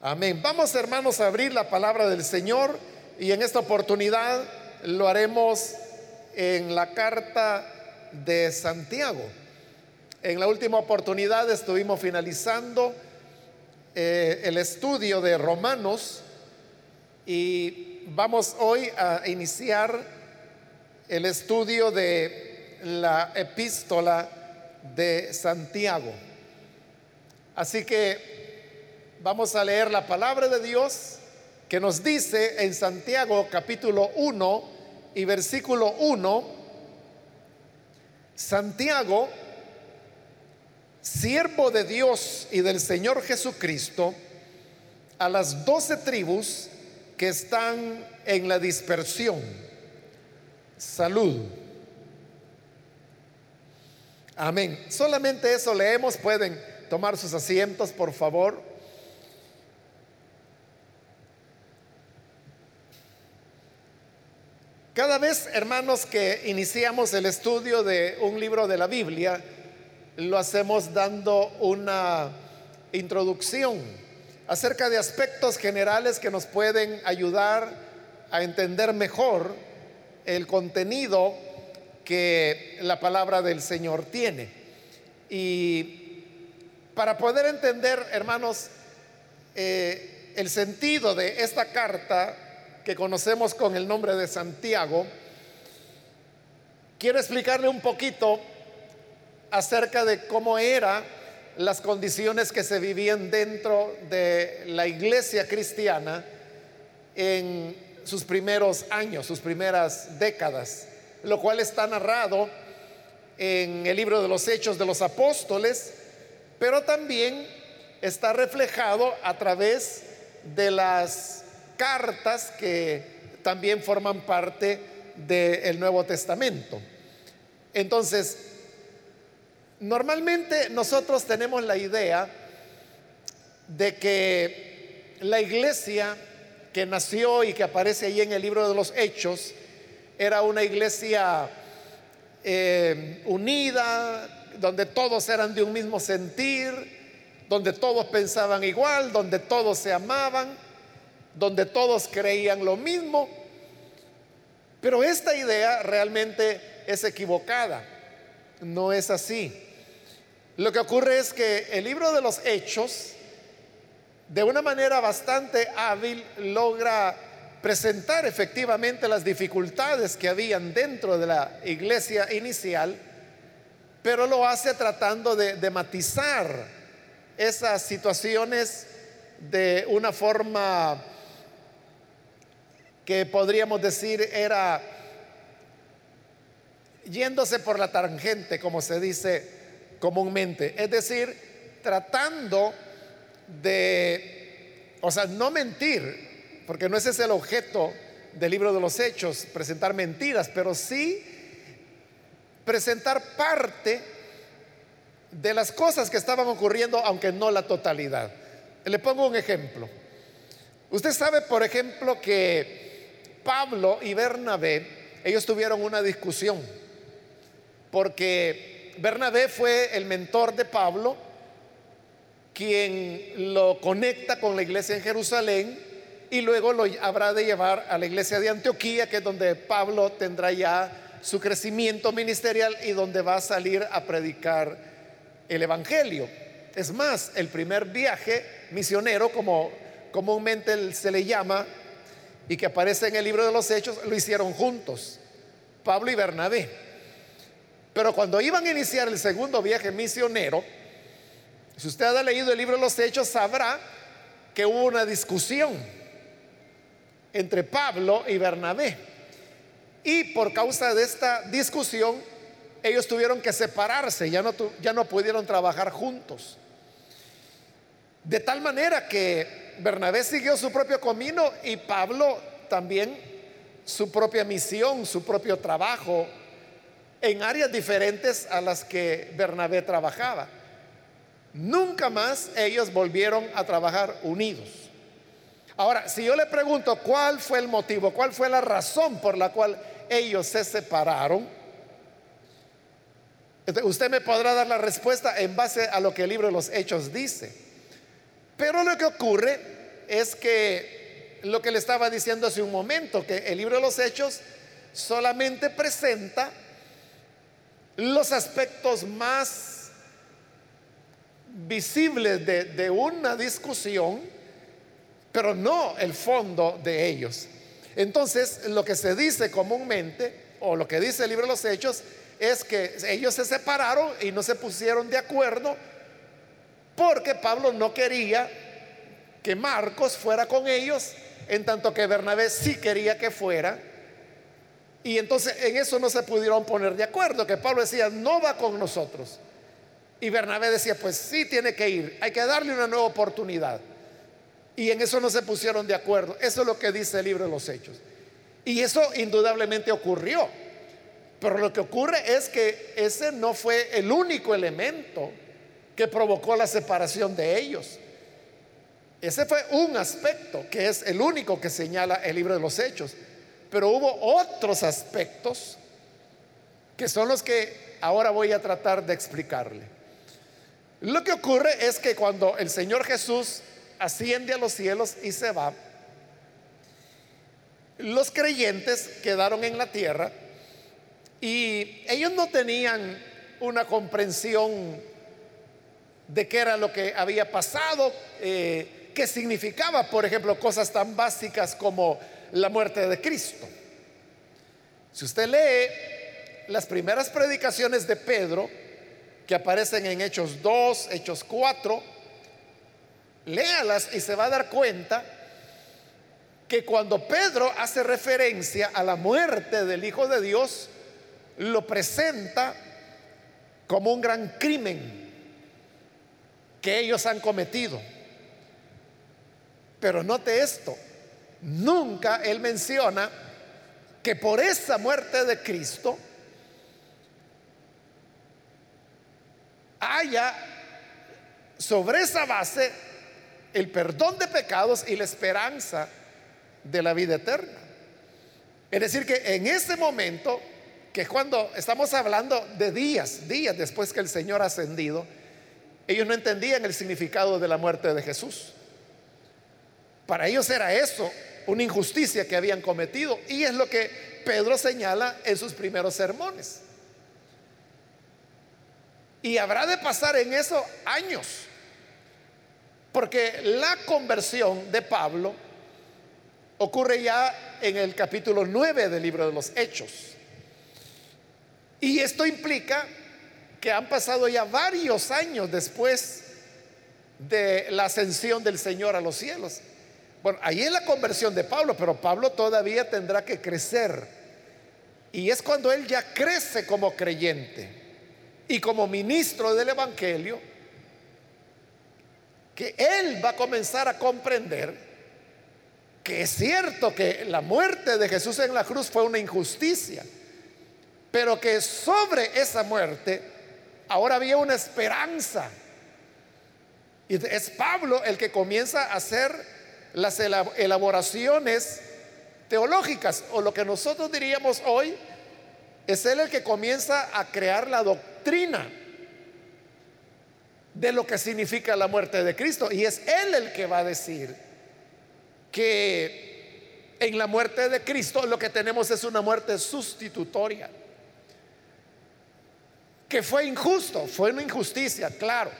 Amén. Vamos hermanos a abrir la palabra del Señor y en esta oportunidad lo haremos en la carta de Santiago. En la última oportunidad estuvimos finalizando eh, el estudio de Romanos y vamos hoy a iniciar el estudio de la epístola de Santiago. Así que vamos a leer la palabra de Dios que nos dice en Santiago capítulo 1 y versículo 1, Santiago, siervo de Dios y del Señor Jesucristo, a las doce tribus que están en la dispersión. Salud. Amén. Solamente eso leemos. Pueden tomar sus asientos, por favor. Cada vez, hermanos, que iniciamos el estudio de un libro de la Biblia, lo hacemos dando una introducción acerca de aspectos generales que nos pueden ayudar a entender mejor el contenido que la palabra del Señor tiene. Y para poder entender, hermanos, eh, el sentido de esta carta, que conocemos con el nombre de Santiago, quiero explicarle un poquito acerca de cómo eran las condiciones que se vivían dentro de la iglesia cristiana en sus primeros años, sus primeras décadas, lo cual está narrado en el libro de los Hechos de los Apóstoles, pero también está reflejado a través de las cartas que también forman parte del Nuevo Testamento. Entonces, normalmente nosotros tenemos la idea de que la iglesia que nació y que aparece ahí en el libro de los Hechos era una iglesia eh, unida, donde todos eran de un mismo sentir, donde todos pensaban igual, donde todos se amaban donde todos creían lo mismo. Pero esta idea realmente es equivocada. No es así. Lo que ocurre es que el libro de los hechos, de una manera bastante hábil, logra presentar efectivamente las dificultades que habían dentro de la iglesia inicial, pero lo hace tratando de, de matizar esas situaciones de una forma que podríamos decir era yéndose por la tangente, como se dice comúnmente. Es decir, tratando de, o sea, no mentir, porque no ese es el objeto del libro de los hechos, presentar mentiras, pero sí presentar parte de las cosas que estaban ocurriendo, aunque no la totalidad. Le pongo un ejemplo. Usted sabe, por ejemplo, que Pablo y Bernabé, ellos tuvieron una discusión, porque Bernabé fue el mentor de Pablo, quien lo conecta con la iglesia en Jerusalén y luego lo habrá de llevar a la iglesia de Antioquía, que es donde Pablo tendrá ya su crecimiento ministerial y donde va a salir a predicar el Evangelio. Es más, el primer viaje misionero, como comúnmente se le llama, y que aparece en el libro de los Hechos, lo hicieron juntos, Pablo y Bernabé. Pero cuando iban a iniciar el segundo viaje misionero, si usted ha leído el libro de los Hechos, sabrá que hubo una discusión entre Pablo y Bernabé. Y por causa de esta discusión, ellos tuvieron que separarse, ya no, ya no pudieron trabajar juntos. De tal manera que Bernabé siguió su propio camino y Pablo también su propia misión, su propio trabajo en áreas diferentes a las que Bernabé trabajaba. Nunca más ellos volvieron a trabajar unidos. Ahora, si yo le pregunto cuál fue el motivo, cuál fue la razón por la cual ellos se separaron, usted me podrá dar la respuesta en base a lo que el libro de los Hechos dice. Pero lo que ocurre es que lo que le estaba diciendo hace un momento, que el libro de los hechos solamente presenta los aspectos más visibles de, una discusión, pero no el fondo de ellos. Entonces, lo que se dice comúnmente, o lo que dice el libro de los hechos, es que ellos se separaron y no se pusieron de acuerdo porque Pablo no quería que Marcos fuera con ellos, en tanto que Bernabé sí quería que fuera. Y entonces en eso no se pudieron poner de acuerdo, que Pablo decía, no va con nosotros. Y Bernabé decía, pues sí tiene que ir, hay que darle una nueva oportunidad. Y en eso no se pusieron de acuerdo. Eso es lo que dice el libro de los Hechos. Y eso indudablemente ocurrió. Pero lo que ocurre es que ese no fue el único elemento que provocó la separación de ellos. Ese fue un aspecto que es el único que señala el libro de los hechos. Pero hubo otros aspectos que son los que ahora voy a tratar de explicarle. Lo que ocurre es que cuando el Señor Jesús asciende a los cielos y se va, los creyentes quedaron en la tierra y ellos no tenían una comprensión de qué era lo que había pasado, eh, qué significaba, por ejemplo, cosas tan básicas como la muerte de Cristo. Si usted lee las primeras predicaciones de Pedro, que aparecen en Hechos 2, Hechos 4, léalas y se va a dar cuenta que cuando Pedro hace referencia a la muerte del Hijo de Dios, lo presenta como un gran crimen que ellos han cometido. Pero note esto, nunca él menciona que por esa muerte de Cristo haya sobre esa base el perdón de pecados y la esperanza de la vida eterna. Es decir, que en ese momento, que cuando estamos hablando de días, días después que el Señor ha ascendido, ellos no entendían el significado de la muerte de Jesús. Para ellos era eso, una injusticia que habían cometido. Y es lo que Pedro señala en sus primeros sermones. Y habrá de pasar en eso años. Porque la conversión de Pablo ocurre ya en el capítulo 9 del libro de los Hechos. Y esto implica que han pasado ya varios años después de la ascensión del Señor a los cielos. Bueno, ahí es la conversión de Pablo, pero Pablo todavía tendrá que crecer. Y es cuando él ya crece como creyente y como ministro del Evangelio, que él va a comenzar a comprender que es cierto que la muerte de Jesús en la cruz fue una injusticia, pero que sobre esa muerte ahora había una esperanza. Y es Pablo el que comienza a hacer las elaboraciones teológicas, o lo que nosotros diríamos hoy, es él el que comienza a crear la doctrina de lo que significa la muerte de Cristo. Y es él el que va a decir que en la muerte de Cristo lo que tenemos es una muerte sustitutoria que fue injusto, fue una injusticia, claro.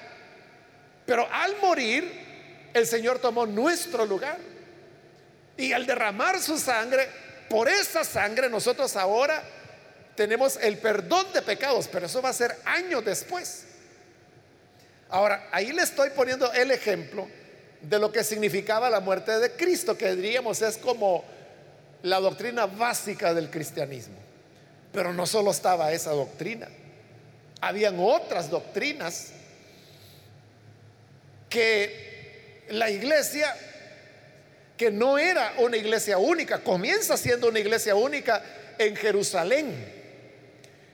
Pero al morir, el Señor tomó nuestro lugar. Y al derramar su sangre, por esa sangre nosotros ahora tenemos el perdón de pecados, pero eso va a ser años después. Ahora, ahí le estoy poniendo el ejemplo de lo que significaba la muerte de Cristo, que diríamos es como la doctrina básica del cristianismo. Pero no solo estaba esa doctrina. Habían otras doctrinas que la iglesia, que no era una iglesia única, comienza siendo una iglesia única en Jerusalén.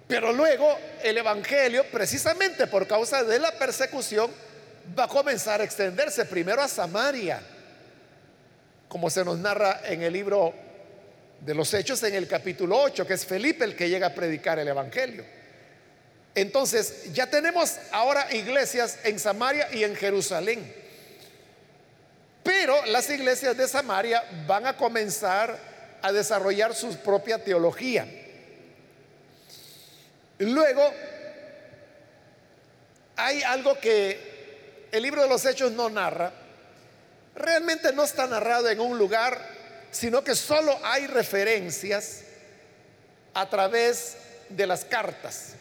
Pero luego el Evangelio, precisamente por causa de la persecución, va a comenzar a extenderse primero a Samaria, como se nos narra en el libro de los Hechos en el capítulo 8, que es Felipe el que llega a predicar el Evangelio. Entonces, ya tenemos ahora iglesias en Samaria y en Jerusalén. Pero las iglesias de Samaria van a comenzar a desarrollar su propia teología. Luego, hay algo que el libro de los Hechos no narra. Realmente no está narrado en un lugar, sino que solo hay referencias a través de las cartas.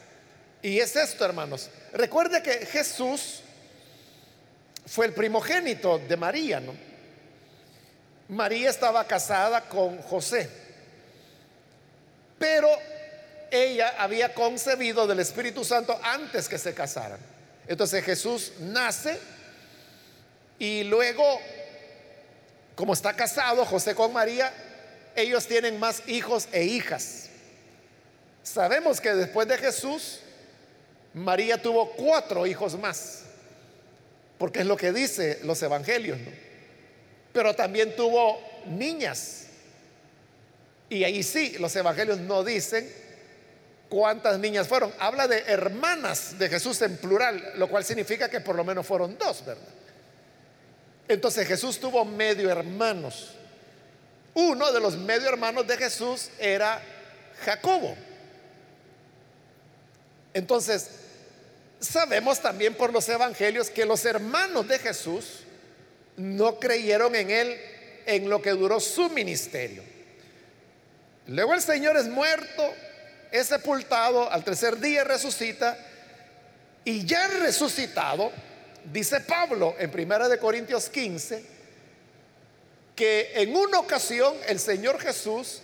Y es esto, hermanos. Recuerde que Jesús fue el primogénito de María, ¿no? María estaba casada con José, pero ella había concebido del Espíritu Santo antes que se casaran. Entonces Jesús nace y luego, como está casado José con María, ellos tienen más hijos e hijas. Sabemos que después de Jesús, María tuvo cuatro hijos más, porque es lo que dice los evangelios, Pero también tuvo niñas. Y ahí sí, los evangelios no dicen cuántas niñas fueron. Habla de hermanas de Jesús en plural, lo cual significa que por lo menos fueron dos, ¿verdad? Entonces Jesús tuvo medio hermanos. Uno de los medio hermanos de Jesús era Jacobo. Entonces, sabemos también por los evangelios que los hermanos de Jesús no creyeron en él en lo que duró su ministerio. Luego el Señor es muerto, es sepultado, al tercer día resucita y ya resucitado, dice Pablo en Primera de Corintios 15, que en una ocasión el Señor Jesús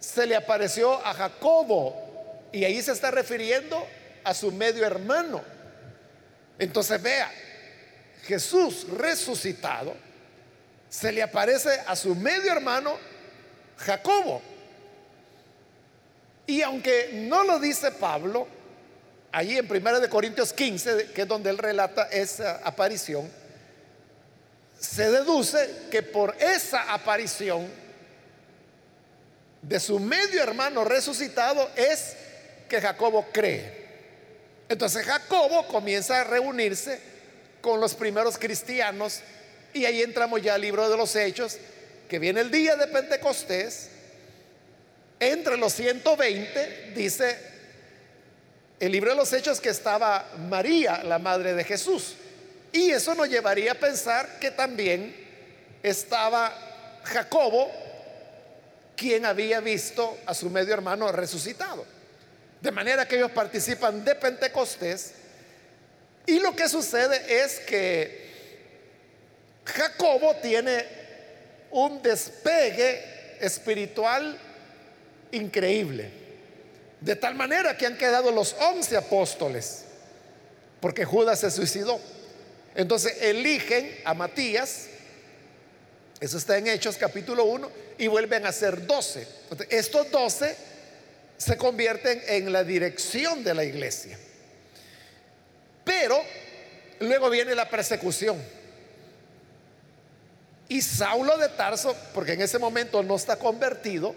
se le apareció a Jacobo y ahí se está refiriendo a su medio hermano. Entonces vea, Jesús resucitado se le aparece a su medio hermano Jacobo. Y aunque no lo dice Pablo, allí en 1 de Corintios 15, que es donde él relata esa aparición, se deduce que por esa aparición de su medio hermano resucitado es que Jacobo cree. Entonces Jacobo comienza a reunirse con los primeros cristianos y ahí entramos ya al libro de los Hechos, que viene el día de Pentecostés entre los 120, dice el libro de los Hechos que estaba María, la madre de Jesús. Y eso nos llevaría a pensar que también estaba Jacobo, quien había visto a su medio hermano resucitado. De manera que ellos participan de Pentecostés. Y lo que sucede es que Jacobo tiene un despegue espiritual increíble. De tal manera que han quedado los once apóstoles, porque Judas se suicidó. Entonces eligen a Matías, eso está en Hechos capítulo 1, y vuelven a ser doce. Estos doce se convierten en la dirección de la iglesia. Pero luego viene la persecución. Y Saulo de Tarso, porque en ese momento no está convertido,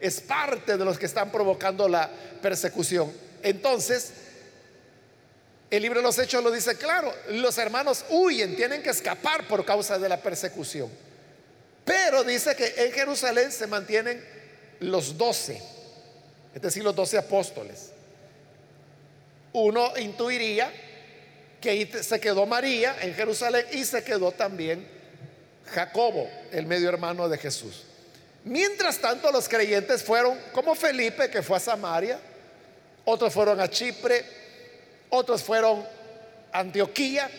es parte de los que están provocando la persecución. Entonces, el libro de los Hechos lo dice claro, los hermanos huyen, tienen que escapar por causa de la persecución. Pero dice que en Jerusalén se mantienen los doce, es decir, los doce apóstoles. Uno intuiría que se quedó María en Jerusalén y se quedó también Jacobo, el medio hermano de Jesús. Mientras tanto, los creyentes fueron como Felipe, que fue a Samaria, otros fueron a Chipre, otros fueron a Antioquía,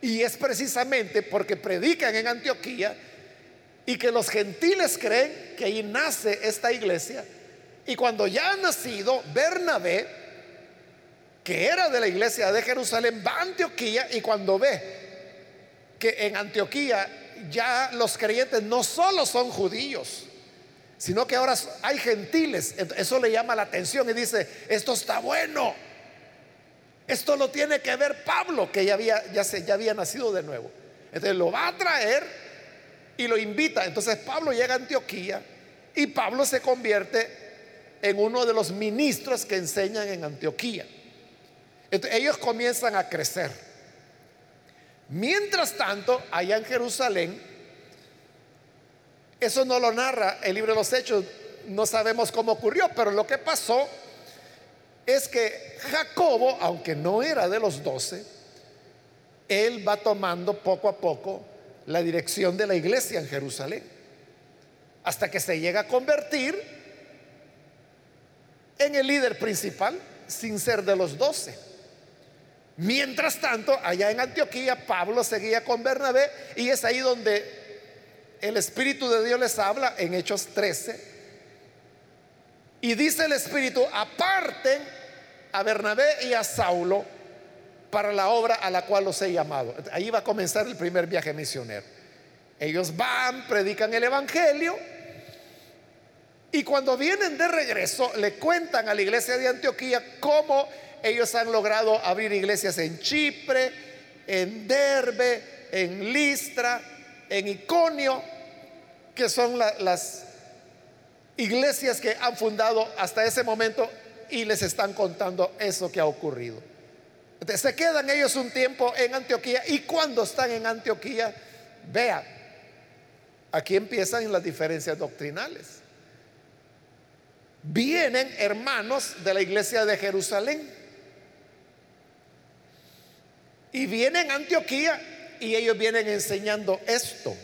y es precisamente porque predican en Antioquía y que los gentiles creen que ahí nace esta iglesia, y cuando ya ha nacido Bernabé, que era de la iglesia de Jerusalén, va a Antioquía y cuando ve que en Antioquía ya los creyentes no solo son judíos, sino que ahora hay gentiles. Eso le llama la atención y dice, esto está bueno. Esto lo tiene que ver Pablo, que ya había, ya, se, ya había nacido de nuevo. Entonces lo va a traer y lo invita. Entonces Pablo llega a Antioquía y Pablo se convierte en uno de los ministros que enseñan en Antioquía. Entonces, ellos comienzan a crecer. Mientras tanto, allá en Jerusalén, eso no lo narra el libro de los Hechos, no sabemos cómo ocurrió, pero lo que pasó es que Jacobo, aunque no era de los doce, él va tomando poco a poco la dirección de la iglesia en Jerusalén, hasta que se llega a convertir en el líder principal sin ser de los doce. Mientras tanto, allá en Antioquía, Pablo seguía con Bernabé y es ahí donde el Espíritu de Dios les habla en Hechos 13 y dice el Espíritu, aparten a Bernabé y a Saulo para la obra a la cual los he llamado. Ahí va a comenzar el primer viaje misionero. Ellos van, predican el Evangelio y cuando vienen de regreso le cuentan a la iglesia de Antioquía cómo ellos han logrado abrir iglesias en Chipre, en Derbe, en Listra, en Iconio, que son las iglesias que han fundado hasta ese momento y les están contando eso que ha ocurrido. Se quedan ellos un tiempo en Antioquía y cuando están en Antioquía, vea, aquí empiezan las diferencias doctrinales. Vienen hermanos de la iglesia de Jerusalén y vienen a Antioquía y ellos vienen enseñando esto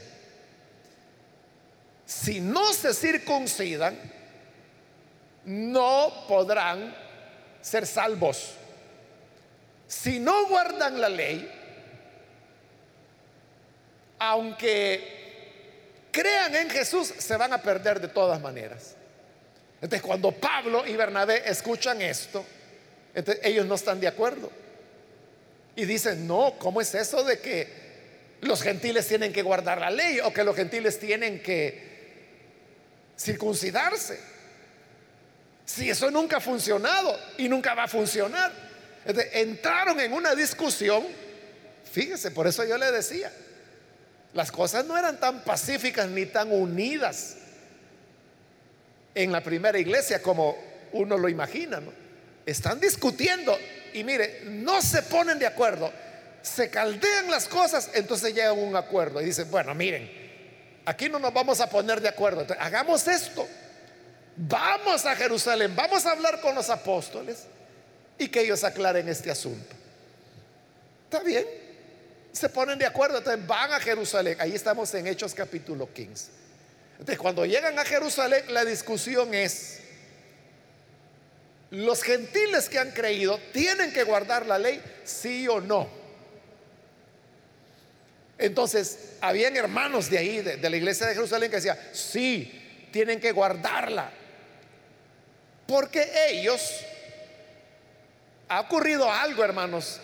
si no se circuncidan, no podrán ser salvos. Si no guardan la ley, aunque crean en Jesús, se van a perder de todas maneras. Entonces, cuando Pablo y Bernabé escuchan esto, ellos no están de acuerdo. Y dicen, no, ¿cómo es eso de que los gentiles tienen que guardar la ley o que los gentiles tienen que circuncidarse. Si eso nunca ha funcionado y nunca va a funcionar. entraron en una discusión, fíjese, por eso yo le decía, las cosas no eran tan pacíficas ni tan unidas en la primera iglesia como uno lo imagina. Están discutiendo y mire, no se ponen de acuerdo, se caldean las cosas, entonces llegan un acuerdo y dicen, bueno, miren, Aquí no nos vamos a poner de acuerdo. hagamos esto. Vamos a Jerusalén, vamos a hablar con los apóstoles y que ellos aclaren este asunto. ¿Está bien? Se ponen de acuerdo, entonces van a Jerusalén. Ahí estamos en Hechos capítulo 15. Entonces, cuando llegan a Jerusalén, la discusión es, los gentiles que han creído tienen que guardar la ley, sí o no. Entonces, habían hermanos de ahí, de, la iglesia de Jerusalén, que decían, sí, tienen que guardarla. Porque ellos, ha ocurrido algo, hermanos,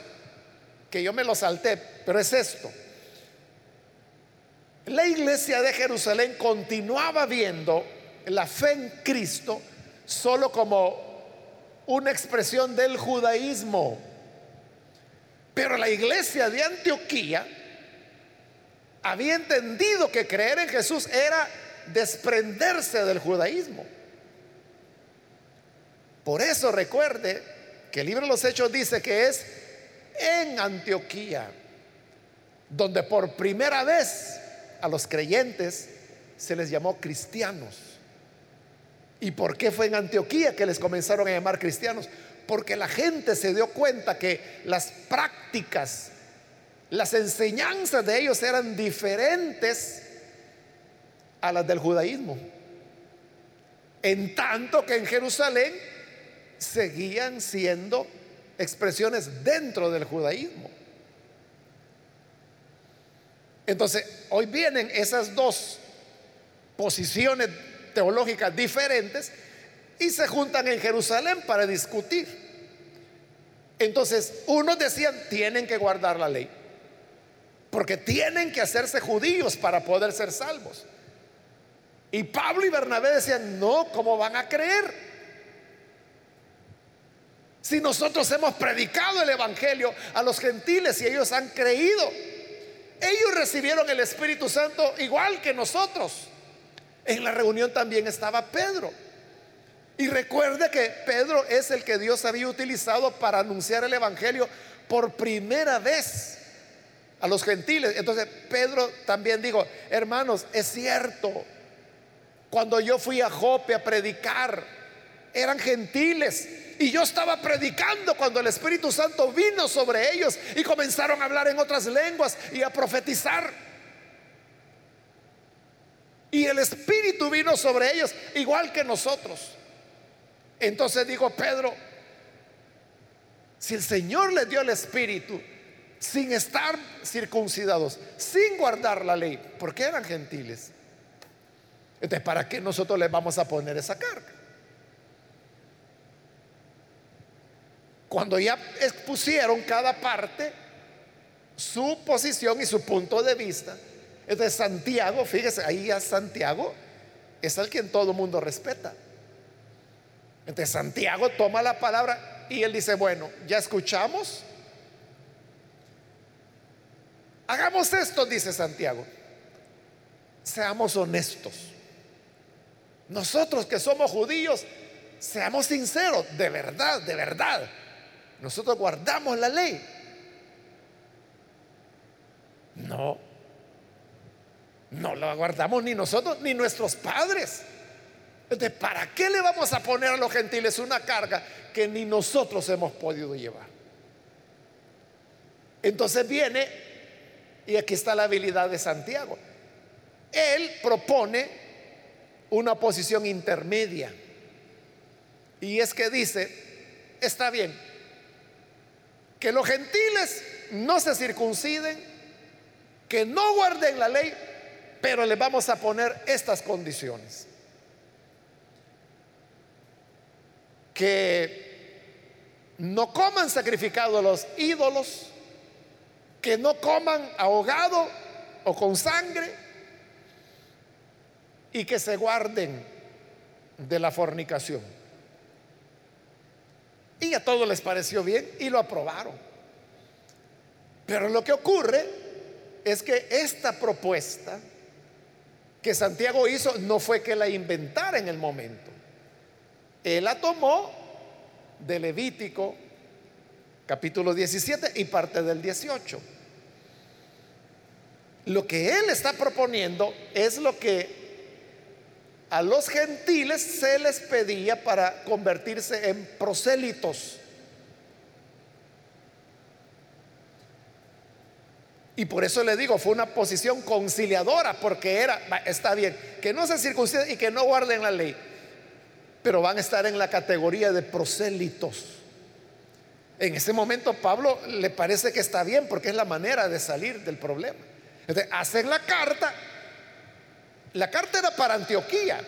que yo me lo salté, pero es esto. La iglesia de Jerusalén continuaba viendo la fe en Cristo solo como una expresión del judaísmo. Pero la iglesia de Antioquía había entendido que creer en Jesús era desprenderse del judaísmo. Por eso recuerde que el libro de los Hechos dice que es en Antioquía donde por primera vez a los creyentes se les llamó cristianos. ¿Y por qué fue en Antioquía que les comenzaron a llamar cristianos? Porque la gente se dio cuenta que las prácticas las enseñanzas de ellos eran diferentes a las del judaísmo. En tanto que en Jerusalén seguían siendo expresiones dentro del judaísmo. Entonces, hoy vienen esas dos posiciones teológicas diferentes y se juntan en Jerusalén para discutir. Entonces, unos decían, tienen que guardar la ley. Porque tienen que hacerse judíos para poder ser salvos. Y Pablo y Bernabé decían, no, ¿cómo van a creer? Si nosotros hemos predicado el Evangelio a los gentiles y ellos han creído, ellos recibieron el Espíritu Santo igual que nosotros. En la reunión también estaba Pedro. Y recuerde que Pedro es el que Dios había utilizado para anunciar el Evangelio por primera vez a los gentiles. Entonces Pedro también dijo, hermanos, es cierto, cuando yo fui a Jope a predicar, eran gentiles. Y yo estaba predicando cuando el Espíritu Santo vino sobre ellos y comenzaron a hablar en otras lenguas y a profetizar. Y el Espíritu vino sobre ellos igual que nosotros. Entonces dijo Pedro, si el Señor les dio el Espíritu sin estar circuncidados, sin guardar la ley, porque eran gentiles. Entonces, ¿para qué nosotros les vamos a poner esa carga? Cuando ya expusieron cada parte su posición y su punto de vista, entonces Santiago, fíjese, ahí ya Santiago es al quien todo el mundo respeta. Entonces Santiago toma la palabra y él dice, bueno, ya escuchamos. Hagamos esto, dice Santiago. Seamos honestos. Nosotros que somos judíos, seamos sinceros, de verdad, de verdad. Nosotros guardamos la ley. No, no la guardamos ni nosotros ni nuestros padres. Entonces, ¿para qué le vamos a poner a los gentiles una carga que ni nosotros hemos podido llevar? Entonces viene, y aquí está la habilidad de Santiago. Él propone una posición intermedia. Y es que dice, está bien, que los gentiles no se circunciden, que no guarden la ley, pero les vamos a poner estas condiciones. que no coman sacrificado a los ídolos, que no coman ahogado o con sangre y que se guarden de la fornicación. Y a todos les pareció bien y lo aprobaron. Pero lo que ocurre es que esta propuesta que Santiago hizo no fue que la inventara en el momento. Él la tomó de Levítico capítulo 17 y parte del 18. Lo que él está proponiendo es lo que a los gentiles se les pedía para convertirse en prosélitos. Y por eso le digo, fue una posición conciliadora, porque era, está bien, que no se circunciden y que no guarden la ley pero van a estar en la categoría de prosélitos. En ese momento Pablo le parece que está bien porque es la manera de salir del problema. Entonces, hacen la carta. La carta era para Antioquía.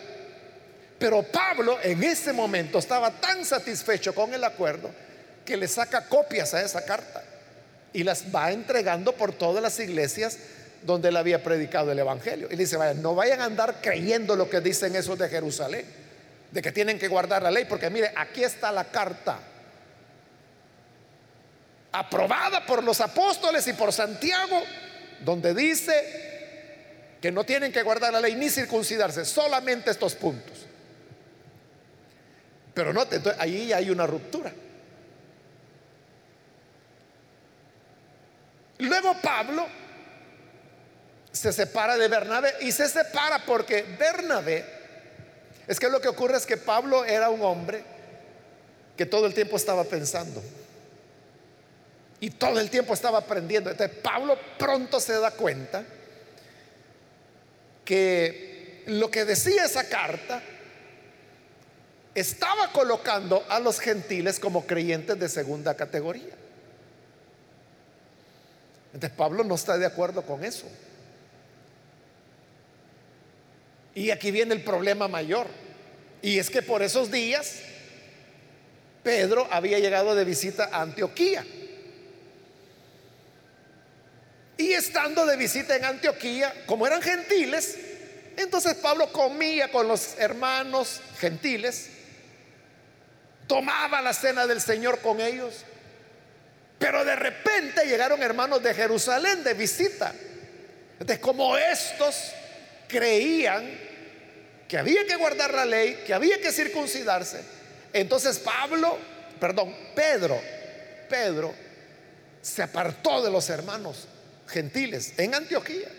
Pero Pablo en ese momento estaba tan satisfecho con el acuerdo que le saca copias a esa carta y las va entregando por todas las iglesias donde él había predicado el Evangelio. Y dice, vaya, no vayan a andar creyendo lo que dicen esos de Jerusalén de que tienen que guardar la ley, porque mire, aquí está la carta aprobada por los apóstoles y por Santiago, donde dice que no tienen que guardar la ley ni circuncidarse, solamente estos puntos. Pero no, ahí hay una ruptura. Luego Pablo se separa de Bernabé y se separa porque Bernabé es que lo que ocurre es que Pablo era un hombre que todo el tiempo estaba pensando. Y todo el tiempo estaba aprendiendo. Entonces Pablo pronto se da cuenta que lo que decía esa carta estaba colocando a los gentiles como creyentes de segunda categoría. Entonces Pablo no está de acuerdo con eso. Y aquí viene el problema mayor. Y es que por esos días Pedro había llegado de visita a Antioquía. Estando de visita en Antioquía, como eran gentiles, entonces Pablo comía con los hermanos gentiles, tomaba la cena del Señor con ellos, pero de repente llegaron hermanos de Jerusalén de visita. Entonces, como estos creían que había que guardar la ley, que había que circuncidarse. Entonces Pablo, perdón, Pedro, Pedro se apartó de los hermanos gentiles en Antioquía.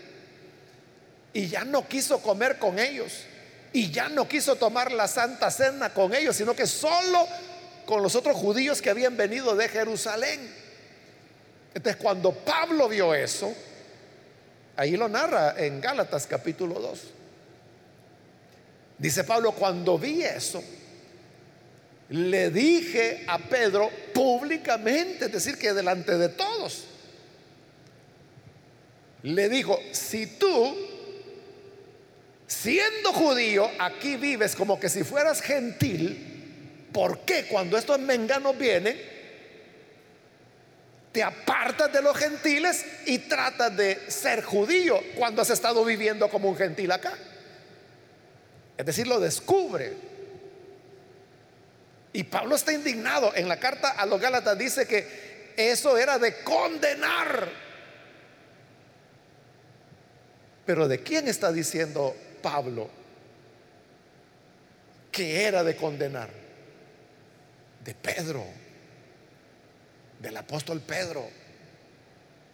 Y ya no quiso comer con ellos. Y ya no quiso tomar la santa cena con ellos, sino que solo con los otros judíos que habían venido de Jerusalén. Entonces cuando Pablo vio eso, ahí lo narra en Gálatas capítulo 2. Dice Pablo, cuando vi eso, le dije a Pedro públicamente, es decir, que delante de todos, le dijo, si tú, siendo judío, aquí vives como que si fueras gentil, ¿por qué cuando estos menganos vienen, te apartas de los gentiles y tratas de ser judío cuando has estado viviendo como un gentil acá? Es decir, lo descubre. Y Pablo está indignado. En la carta a los Gálatas dice que eso era de condenar pero ¿de quién está diciendo Pablo que era de condenar? De Pedro, del apóstol Pedro.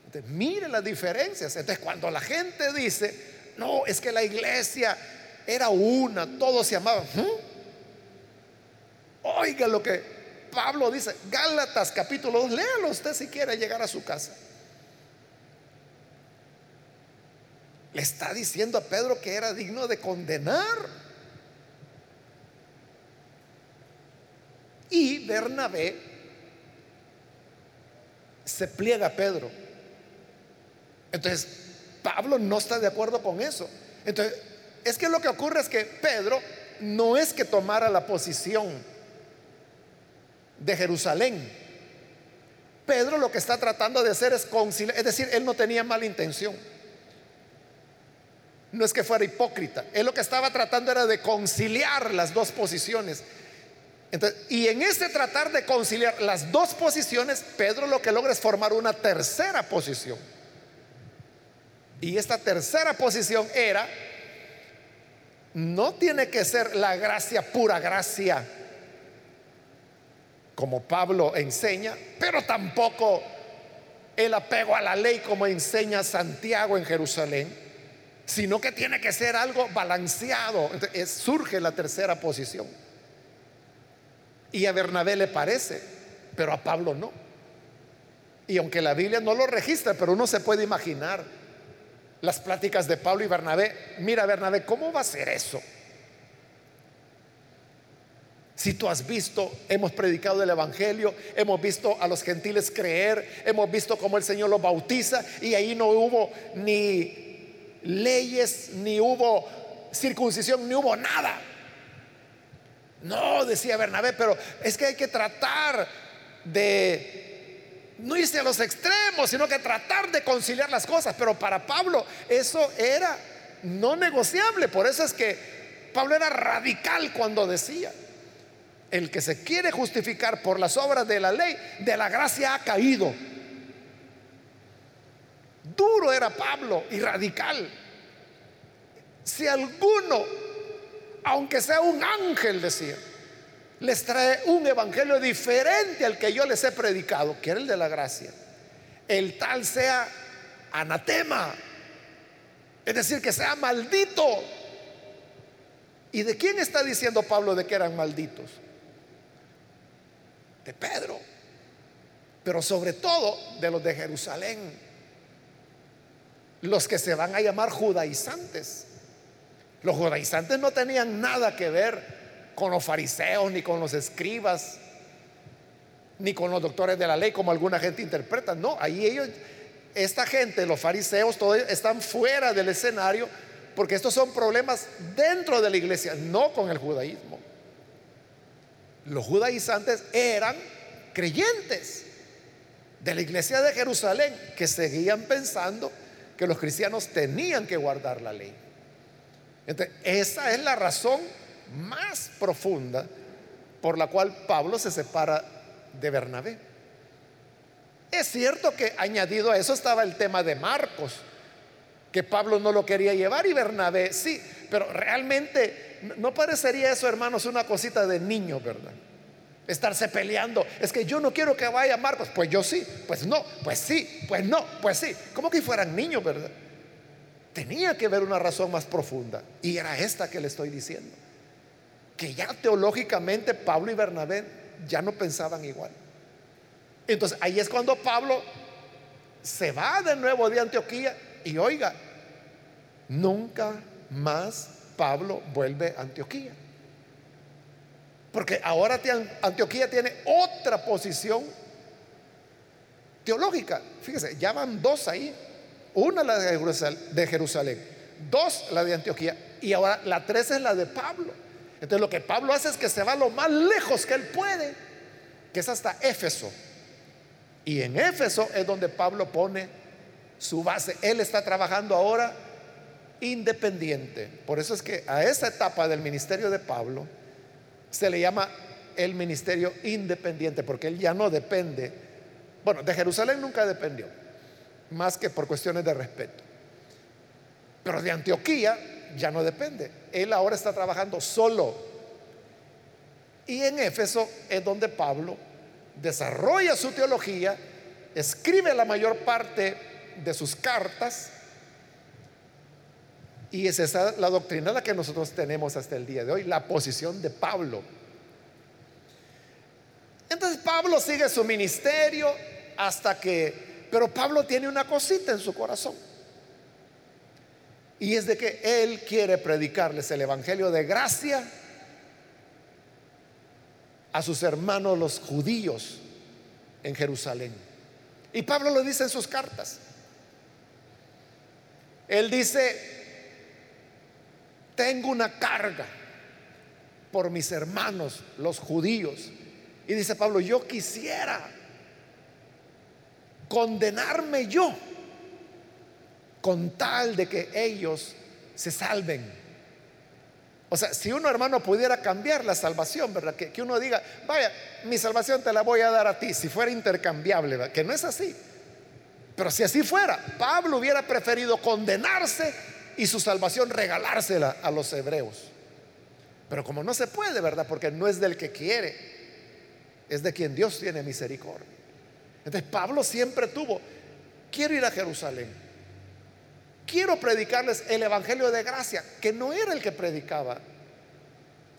Entonces, mire las diferencias. Entonces, cuando la gente dice, no, es que la iglesia era una, todos se amaban. ¿Mm? Oiga lo que Pablo dice, Gálatas capítulo 2, léalo usted si quiere llegar a su casa. Le está diciendo a Pedro que era digno de condenar. Y Bernabé se pliega a Pedro. Entonces, Pablo no está de acuerdo con eso. Entonces, es que lo que ocurre es que Pedro no es que tomara la posición de Jerusalén. Pedro lo que está tratando de hacer es conciliar, es decir, él no tenía mala intención no es que fuera hipócrita, él lo que estaba tratando era de conciliar las dos posiciones. y en ese tratar de conciliar las dos posiciones, Pedro lo que logra es formar una tercera posición. Y esta tercera posición era, no tiene que ser la gracia pura gracia, como Pablo enseña, pero tampoco el apego a la ley como enseña Santiago en Jerusalén sino que tiene que ser algo balanceado. Entonces, surge la tercera posición. Y a Bernabé le parece, pero a Pablo no. Y aunque la Biblia no lo registra, pero uno se puede imaginar las pláticas de Pablo y Bernabé. Mira, Bernabé, ¿cómo va a ser eso? Si tú has visto, hemos predicado el Evangelio, hemos visto a los gentiles creer, hemos visto cómo el Señor los bautiza y ahí no hubo ni leyes, ni hubo circuncisión, ni hubo nada. No, decía Bernabé, pero es que hay que tratar de no irse a los extremos, sino que tratar de conciliar las cosas. Pero para Pablo eso era no negociable. Por eso es que Pablo era radical cuando decía, el que se quiere justificar por las obras de la ley, de la gracia ha caído. Duro era Pablo y radical. Si alguno, aunque sea un ángel, decía, les trae un evangelio diferente al que yo les he predicado, que era el de la gracia, el tal sea anatema, es decir, que sea maldito. ¿Y de quién está diciendo Pablo de que eran malditos? De Pedro, pero sobre todo de los de Jerusalén los que se van a llamar judaizantes. Los judaizantes no tenían nada que ver con los fariseos, ni con los escribas, ni con los doctores de la ley, como alguna gente interpreta. No, ahí ellos, esta gente, los fariseos, todos están fuera del escenario, porque estos son problemas dentro de la iglesia, no con el judaísmo. Los judaizantes eran creyentes de la iglesia de Jerusalén que seguían pensando que los cristianos tenían que guardar la ley. Entonces, esa es la razón más profunda por la cual Pablo se separa de Bernabé. Es cierto que añadido a eso estaba el tema de Marcos, que Pablo no lo quería llevar y Bernabé sí, pero realmente no parecería eso, hermanos, una cosita de niño, ¿verdad? Estarse peleando. Es que yo no quiero que vaya Marcos. Pues yo sí, pues no, pues sí, pues no, pues sí. Como que fueran niños, ¿verdad? Tenía que haber una razón más profunda. Y era esta que le estoy diciendo. Que ya teológicamente Pablo y Bernabé ya no pensaban igual. Entonces ahí es cuando Pablo se va de nuevo de Antioquía y oiga, nunca más Pablo vuelve a Antioquía. Porque ahora Antioquía tiene otra posición teológica. Fíjese, ya van dos ahí. Una la de Jerusalén, dos la de Antioquía y ahora la tres es la de Pablo. Entonces lo que Pablo hace es que se va lo más lejos que él puede, que es hasta Éfeso. Y en Éfeso es donde Pablo pone su base. Él está trabajando ahora independiente. Por eso es que a esa etapa del ministerio de Pablo se le llama el ministerio independiente, porque él ya no depende. Bueno, de Jerusalén nunca dependió, más que por cuestiones de respeto. Pero de Antioquía ya no depende. Él ahora está trabajando solo. Y en Éfeso es donde Pablo desarrolla su teología, escribe la mayor parte de sus cartas y es esa la doctrina la que nosotros tenemos hasta el día de hoy, la posición de Pablo. Entonces Pablo sigue su ministerio hasta que, pero Pablo tiene una cosita en su corazón. Y es de que él quiere predicarles el Evangelio de gracia a sus hermanos los judíos en Jerusalén. Y Pablo lo dice en sus cartas. Él dice, tengo una carga por mis hermanos, los judíos. Y dice Pablo, yo quisiera condenarme yo con tal de que ellos se salven. O sea, si uno hermano pudiera cambiar la salvación, ¿verdad? Que, que, uno diga, vaya, mi salvación te la voy a dar a ti, si fuera intercambiable, ¿verdad? que no es así. Pero si así fuera, Pablo hubiera preferido condenarse y su salvación regalársela a los hebreos. Pero como no se puede, ¿verdad? Porque no es del que quiere, es de quien Dios tiene misericordia. Entonces Pablo siempre tuvo, quiero ir a Jerusalén, quiero predicarles el Evangelio de gracia, que no era el que predicaba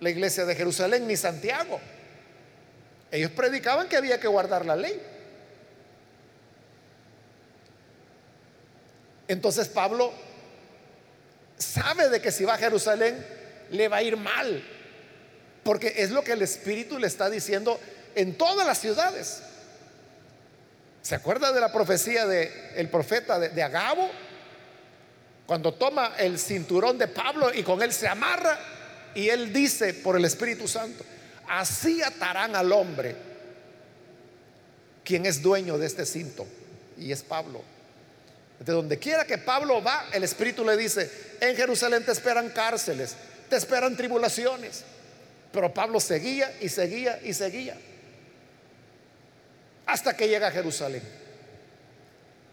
la iglesia de Jerusalén ni Santiago. Ellos predicaban que había que guardar la ley. Entonces Pablo sabe de que si va a Jerusalén le va a ir mal, porque es lo que el Espíritu le está diciendo en todas las ciudades. ¿Se acuerda de la profecía del el profeta de Agabo? Cuando toma el cinturón de Pablo y con él se amarra y él dice por el Espíritu Santo, así atarán al hombre quien es dueño de este cinto y es Pablo. De donde quiera que Pablo va, el Espíritu le dice, en Jerusalén te esperan cárceles, te esperan tribulaciones. Pero Pablo seguía y seguía y seguía. Hasta que llega a Jerusalén.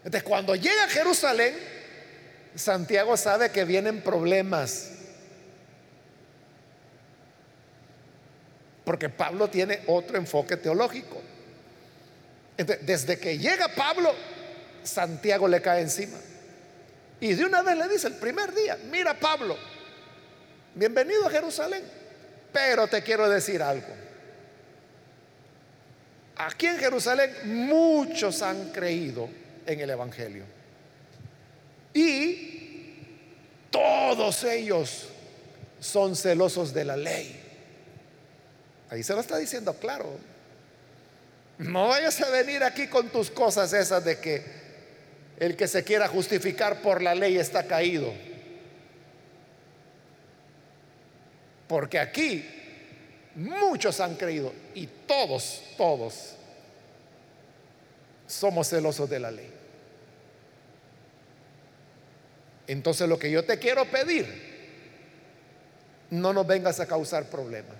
Entonces cuando llega a Jerusalén, Santiago sabe que vienen problemas. Porque Pablo tiene otro enfoque teológico. Desde que llega Pablo, Santiago le cae encima. Y de una vez le dice el primer día, mira Pablo, bienvenido a Jerusalén, pero te quiero decir algo. Aquí en Jerusalén muchos han creído en el Evangelio. Y todos ellos son celosos de la ley. Ahí se lo está diciendo claro. No vayas a venir aquí con tus cosas esas de que el que se quiera justificar por la ley está caído. Porque aquí muchos han creído y todos, todos somos celosos de la ley. Entonces lo que yo te quiero pedir, no nos vengas a causar problemas,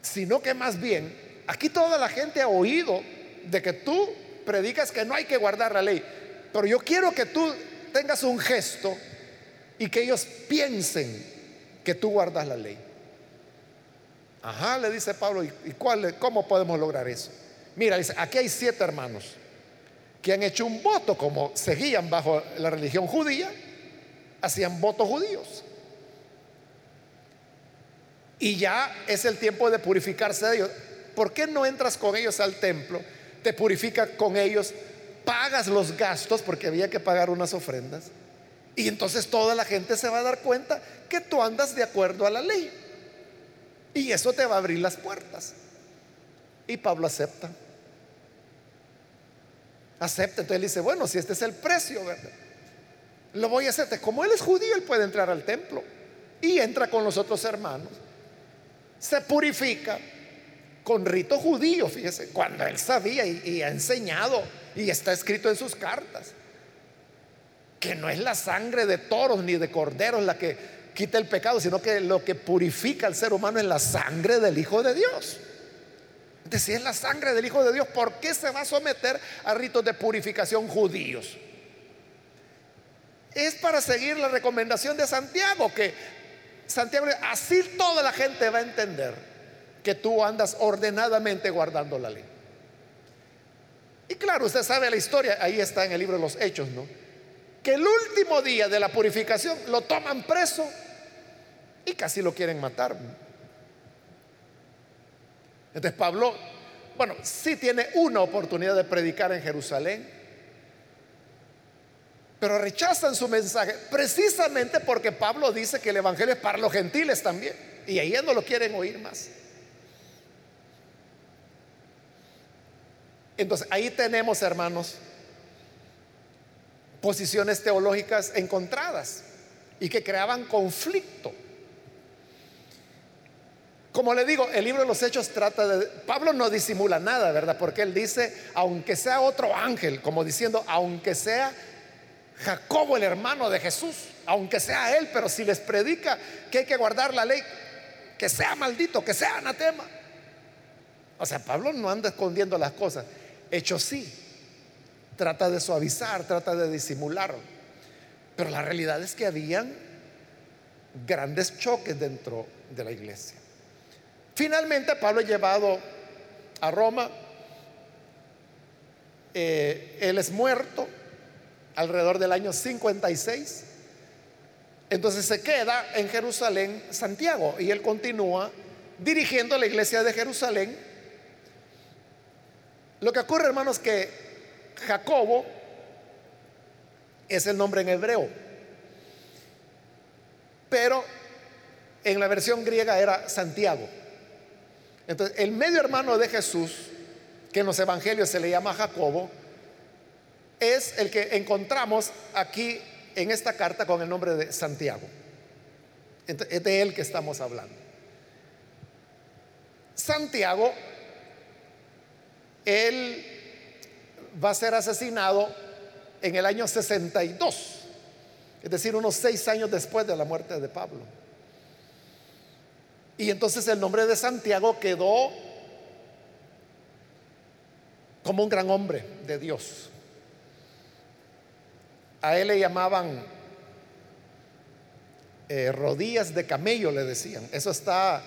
sino que más bien, aquí toda la gente ha oído de que tú predicas que no hay que guardar la ley, pero yo quiero que tú tengas un gesto y que ellos piensen que tú guardas la ley. Ajá, le dice Pablo, ¿y cuál, cómo podemos lograr eso? Mira, dice, aquí hay siete hermanos que han hecho un voto, como seguían bajo la religión judía, hacían votos judíos. Y ya es el tiempo de purificarse de ellos. ¿Por qué no entras con ellos al templo? Te purifica con ellos, pagas los gastos, porque había que pagar unas ofrendas. Y entonces toda la gente se va a dar cuenta que tú andas de acuerdo a la ley. Y eso te va a abrir las puertas. Y Pablo acepta. Acepta. Entonces él dice, bueno, si este es el precio. Lo voy a hacer. Como él es judío, él puede entrar al templo. Y entra con los otros hermanos. Se purifica con rito judío, fíjese, cuando él sabía y, y ha enseñado y está escrito en sus cartas que no es la sangre de toros ni de corderos la que quita el pecado, sino que lo que purifica al ser humano es la sangre del Hijo de Dios. Entonces, si es la sangre del Hijo de Dios, ¿por qué se va a someter a ritos de purificación judíos? Es para seguir la recomendación de Santiago, que Santiago, así toda la gente va a entender que tú andas ordenadamente guardando la ley. Y claro, usted sabe la historia, ahí está en el libro de los Hechos, ¿no? que el último día de la purificación lo toman preso y casi lo quieren matar. Entonces Pablo, bueno, sí tiene una oportunidad de predicar en Jerusalén, pero rechazan su mensaje precisamente porque Pablo dice que el Evangelio es para los gentiles también, y ahí no lo quieren oír más. Entonces ahí tenemos, hermanos, posiciones teológicas encontradas y que creaban conflicto. Como le digo, el libro de los Hechos trata de... Pablo no disimula nada, ¿verdad? Porque él dice, aunque sea otro ángel, como diciendo, aunque sea Jacobo el hermano de Jesús, aunque sea él, pero si les predica que hay que guardar la ley, que sea maldito, que sea anatema. O sea, Pablo no anda escondiendo las cosas. Hecho sí, trata de suavizar, trata de disimular. Pero la realidad es que habían grandes choques dentro de la iglesia. Finalmente Pablo es llevado a Roma. Eh, él es muerto alrededor del año 56. Entonces se queda en Jerusalén Santiago y él continúa dirigiendo la iglesia de Jerusalén. Lo que ocurre, hermanos, que Jacobo es el nombre en hebreo, pero en la versión griega era Santiago. Entonces, el medio hermano de Jesús, que en los evangelios se le llama Jacobo, es el que encontramos aquí en esta carta con el nombre de Santiago. es de él que estamos hablando. Santiago, él va a ser asesinado en el año 62, es decir, unos seis años después de la muerte de Pablo. Y entonces el nombre de Santiago quedó como un gran hombre de Dios. A él le llamaban eh, rodillas de camello, le decían. Eso está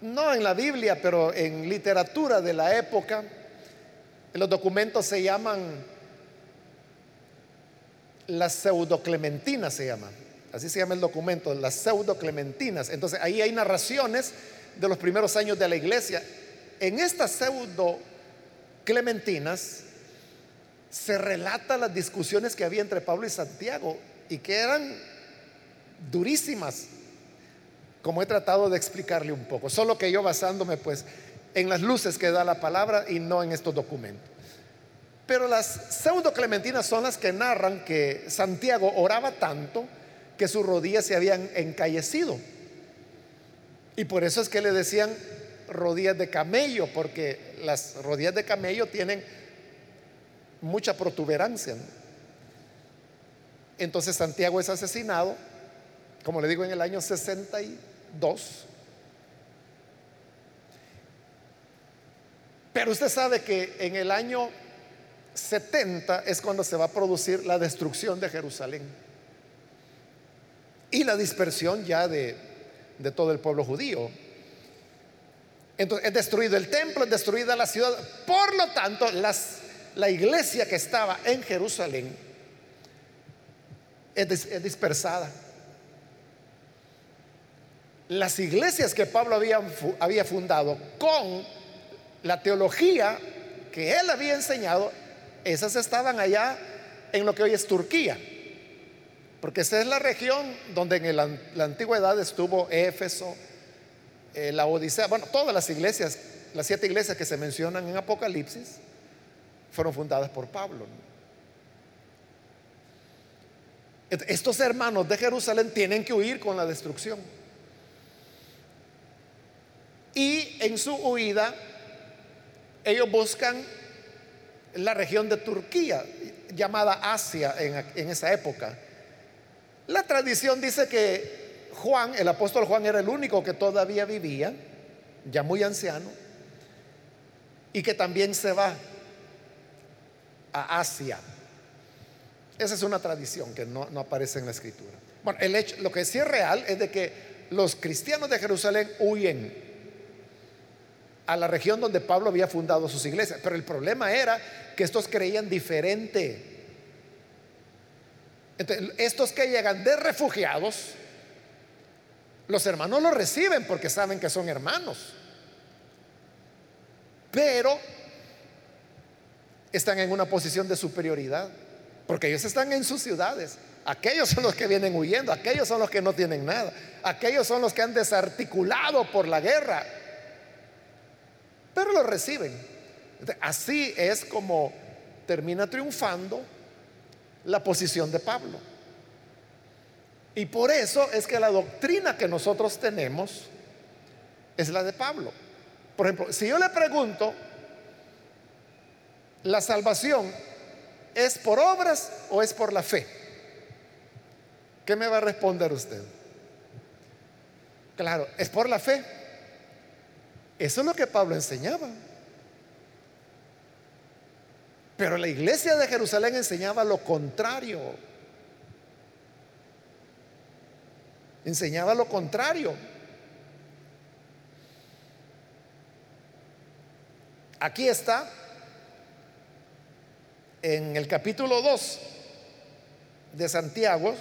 no en la Biblia, pero en literatura de la época los documentos se llaman las pseudoclementinas, se llaman. Así se llama el documento, las pseudoclementinas. Entonces ahí hay narraciones de los primeros años de la iglesia. En estas pseudoclementinas se relata las discusiones que había entre Pablo y Santiago y que eran durísimas, como he tratado de explicarle un poco. Solo que yo basándome pues en las luces que da la palabra y no en estos documentos. Pero las pseudo clementinas son las que narran que Santiago oraba tanto que sus rodillas se habían encallecido. Y por eso es que le decían rodillas de camello, porque las rodillas de camello tienen mucha protuberancia. Entonces Santiago es asesinado, como le digo, en el año 62 Pero usted sabe que en el año 70 es cuando se va a producir la destrucción de Jerusalén y la dispersión ya de, todo el pueblo judío. Entonces es destruido el templo, es destruida la ciudad. Por lo tanto, la iglesia que estaba en Jerusalén es, dispersada. Las iglesias que Pablo había, había fundado con la teología que él había enseñado, esas estaban allá en lo que hoy es Turquía. Porque esa es la región donde en la antigüedad estuvo Éfeso, eh, la Odisea, bueno, todas las iglesias, las siete iglesias que se mencionan en Apocalipsis, fueron fundadas por Pablo. Estos hermanos de Jerusalén tienen que huir con la destrucción. Y en su huida, ellos buscan la región de Turquía, llamada Asia en, esa época. La tradición dice que Juan, el apóstol Juan, era el único que todavía vivía, ya muy anciano, y que también se va a Asia. Esa es una tradición que no, aparece en la escritura. Bueno, lo que sí es real es de que los cristianos de Jerusalén huyen a la región donde Pablo había fundado sus iglesias. Pero el problema era que estos creían diferente. Estos que llegan de refugiados, los hermanos los reciben porque saben que son hermanos. Pero están en una posición de superioridad, porque ellos están en sus ciudades. Aquellos son los que vienen huyendo, aquellos son los que no tienen nada, aquellos son los que han desarticulado por la guerra, pero lo reciben. Así es como termina triunfando la posición de Pablo. Y por eso es que la doctrina que nosotros tenemos es la de Pablo. Por ejemplo, si yo le pregunto, ¿La salvación es por obras o es por la fe? ¿Qué me va a responder usted? Claro, es por la fe. Eso es lo que Pablo enseñaba. Pero la iglesia de Jerusalén enseñaba lo contrario. Enseñaba lo contrario. Aquí está en el capítulo 2 de Santiago,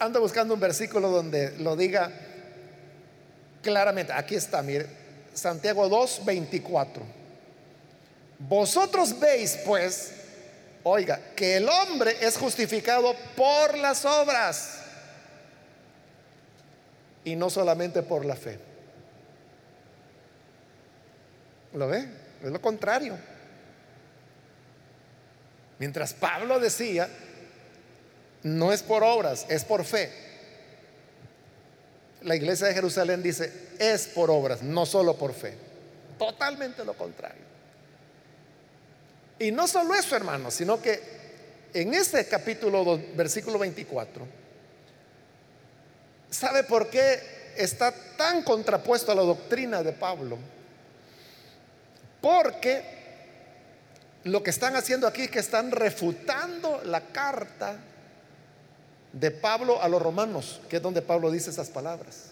ando buscando un versículo donde lo diga claramente. Aquí está, mire, Santiago 2, 24. Vosotros veis, pues, oiga, que el hombre es justificado por las obras y no solamente por la fe. ¿Lo ve? Es lo contrario. Mientras Pablo decía, no es por obras, es por fe. La iglesia de Jerusalén dice, es por obras, no solo por fe. Totalmente lo contrario. Y no solo eso, hermanos, sino que en este capítulo 2, versículo 24, ¿Sabe por qué está tan contrapuesto a la doctrina de Pablo? Porque lo que están haciendo aquí es que están refutando la carta de Pablo a los romanos, que es donde Pablo dice esas palabras.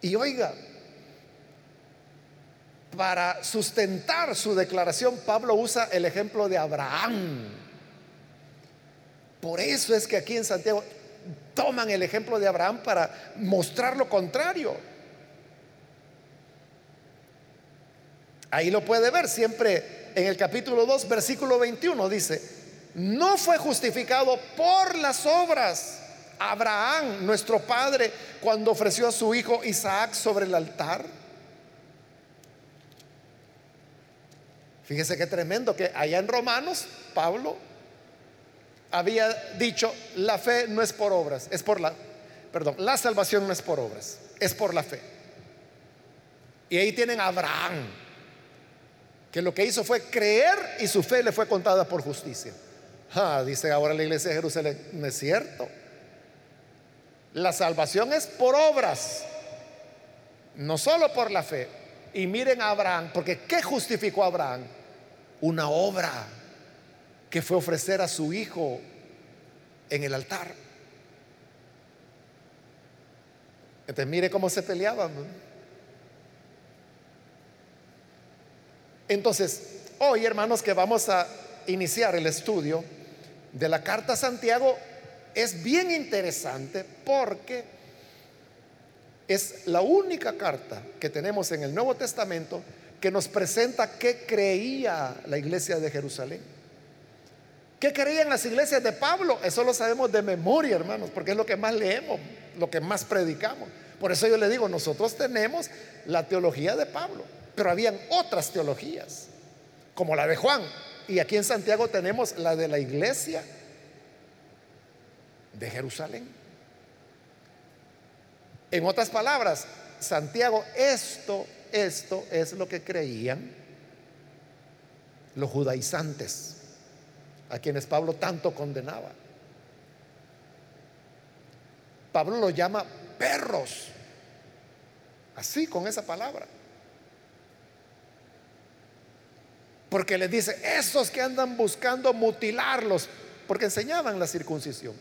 Y oiga, para sustentar su declaración, Pablo usa el ejemplo de Abraham. Por eso es que aquí en Santiago toman el ejemplo de Abraham para mostrar lo contrario. Ahí lo puede ver siempre en el capítulo 2, versículo 21, dice, no fue justificado por las obras Abraham, nuestro padre, cuando ofreció a su hijo Isaac sobre el altar. Fíjese qué tremendo que allá en Romanos, Pablo había dicho, la fe no es por obras, es por la, perdón, la salvación no es por obras, es por la fe. Y ahí tienen a Abraham, que lo que hizo fue creer y su fe le fue contada por justicia. Ah, dice ahora la iglesia de Jerusalén, no es cierto. La salvación es por obras, no solo por la fe. Y miren a Abraham, porque ¿qué justificó a Abraham? Una obra que fue ofrecer a su hijo en el altar. Entonces mire cómo se peleaban. Entonces, hoy hermanos que vamos a iniciar el estudio de la carta a Santiago, es bien interesante porque es la única carta que tenemos en el Nuevo Testamento que nos presenta qué creía la iglesia de Jerusalén. ¿Qué creían las iglesias de Pablo? Eso lo sabemos de memoria, hermanos, porque es lo que más leemos, lo que más predicamos. Por eso yo le digo, nosotros tenemos la teología de Pablo, pero habían otras teologías, como la de Juan. Y aquí en Santiago tenemos la de la iglesia de Jerusalén. En otras palabras, Santiago, esto, esto es lo que creían los judaizantes, a quienes Pablo tanto condenaba. Pablo lo llama perros, así con esa palabra. Porque les dice, esos que andan buscando mutilarlos, porque enseñaban la circuncisión.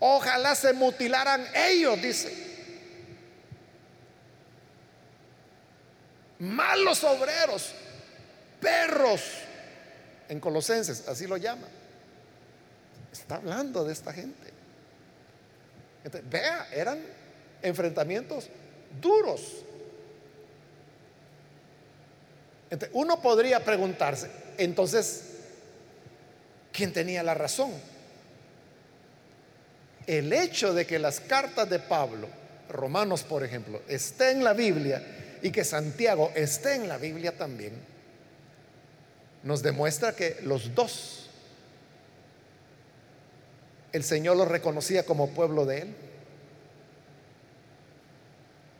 Ojalá se mutilaran ellos, dice. Malos obreros, perros, en Colosenses, así lo llama. Está hablando de esta gente. vea, eran enfrentamientos duros. Uno podría preguntarse, entonces, ¿quién tenía la razón? el hecho de que las cartas de Pablo, Romanos por ejemplo, esté en la Biblia y que Santiago esté en la Biblia también, nos demuestra que los dos, el Señor los reconocía como pueblo de Él.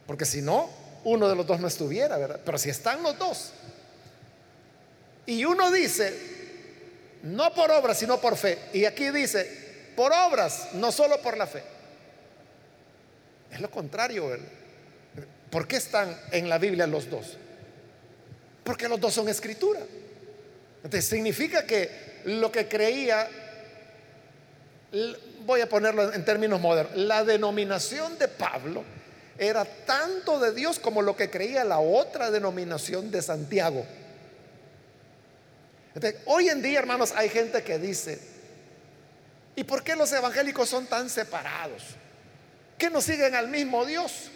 Porque si no, uno de los dos no estuviera, ¿verdad? Pero si están los dos. Y uno dice, no por obra, sino por fe. Y aquí dice, por obras, no solo por la fe. Es lo contrario. ¿Por qué están en la Biblia los dos? Porque los dos son escritura. Entonces significa que lo que creía, voy a ponerlo en términos modernos, la denominación de Pablo era tanto de Dios como lo que creía la otra denominación de Santiago. Hoy en día, hermanos, hay gente que dice, ¿Y por qué los evangélicos son tan separados? ¿Que no siguen al mismo Dios?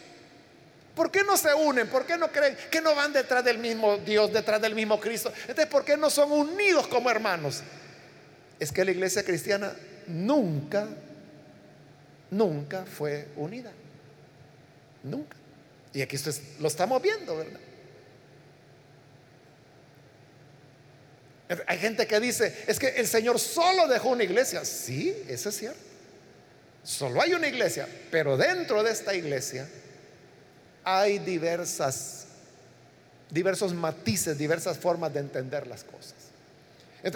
¿Por qué no se unen? ¿Por qué no creen que no van detrás del mismo Dios, detrás del mismo Cristo? Entonces, ¿por qué no son unidos como hermanos? Es que la iglesia cristiana nunca, nunca fue unida. Nunca. Y aquí lo estamos viendo, ¿verdad? Hay gente que dice, es que el Señor solo dejó una iglesia. Sí, eso es cierto. Solo hay una iglesia, pero dentro de esta iglesia hay diversas, diversos matices, diversas formas de entender las cosas.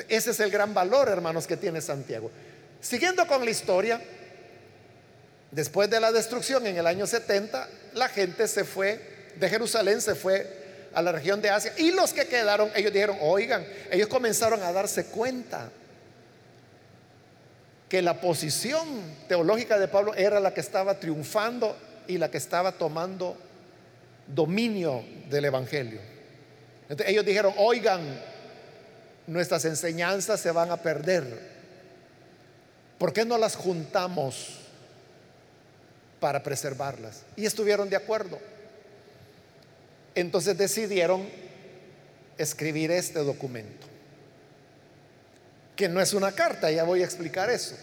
ese es el gran valor, hermanos, que tiene Santiago. Siguiendo con la historia, después de la destrucción en el año 70, la gente se fue de Jerusalén, se fue a la región de Asia. Y los que quedaron, ellos dijeron, oigan, ellos comenzaron a darse cuenta que la posición teológica de Pablo era la que estaba triunfando y la que estaba tomando dominio del Evangelio. Entonces ellos dijeron, oigan, nuestras enseñanzas se van a perder. ¿Por qué no las juntamos para preservarlas? Y estuvieron de acuerdo. Entonces decidieron escribir este documento, que no es una carta, ya voy a explicar eso.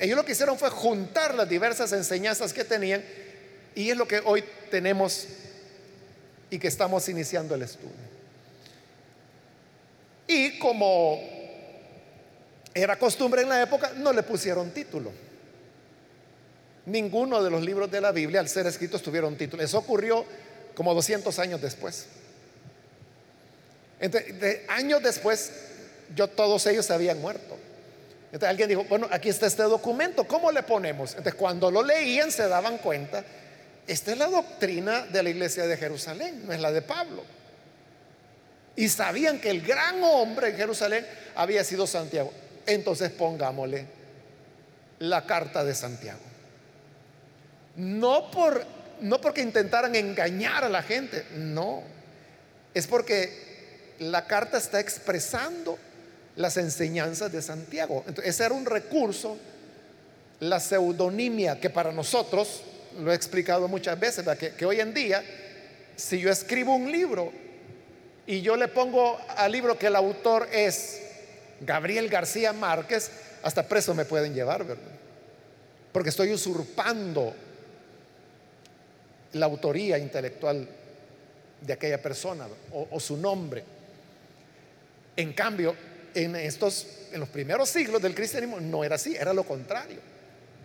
ellos lo que hicieron fue juntar las diversas enseñanzas que tenían y es lo que hoy tenemos y que estamos iniciando el estudio. Y como era costumbre en la época, no le pusieron título. Ninguno de los libros de la Biblia al ser escritos tuvieron título. Eso ocurrió como 200 años después. Años después, yo todos ellos habían muerto. Entonces alguien dijo, bueno, aquí está este documento, ¿cómo le ponemos? Entonces cuando lo leían se daban cuenta, esta es la doctrina de la iglesia de Jerusalén, no es la de Pablo. Y sabían que el gran hombre en Jerusalén había sido Santiago. Entonces pongámosle la carta de Santiago. No, por, no porque intentaran engañar a la gente, no. Es porque la carta está expresando las enseñanzas de Santiago. Entonces, ese era un recurso, la pseudonimia, que para nosotros, lo he explicado muchas veces, que, que hoy en día, si yo escribo un libro y yo le pongo al libro que el autor es Gabriel García Márquez, hasta preso me pueden llevar, ¿verdad? Porque estoy usurpando la autoría intelectual de aquella persona o, su nombre. En cambio, en estos, en los primeros siglos del cristianismo no era así, era lo contrario.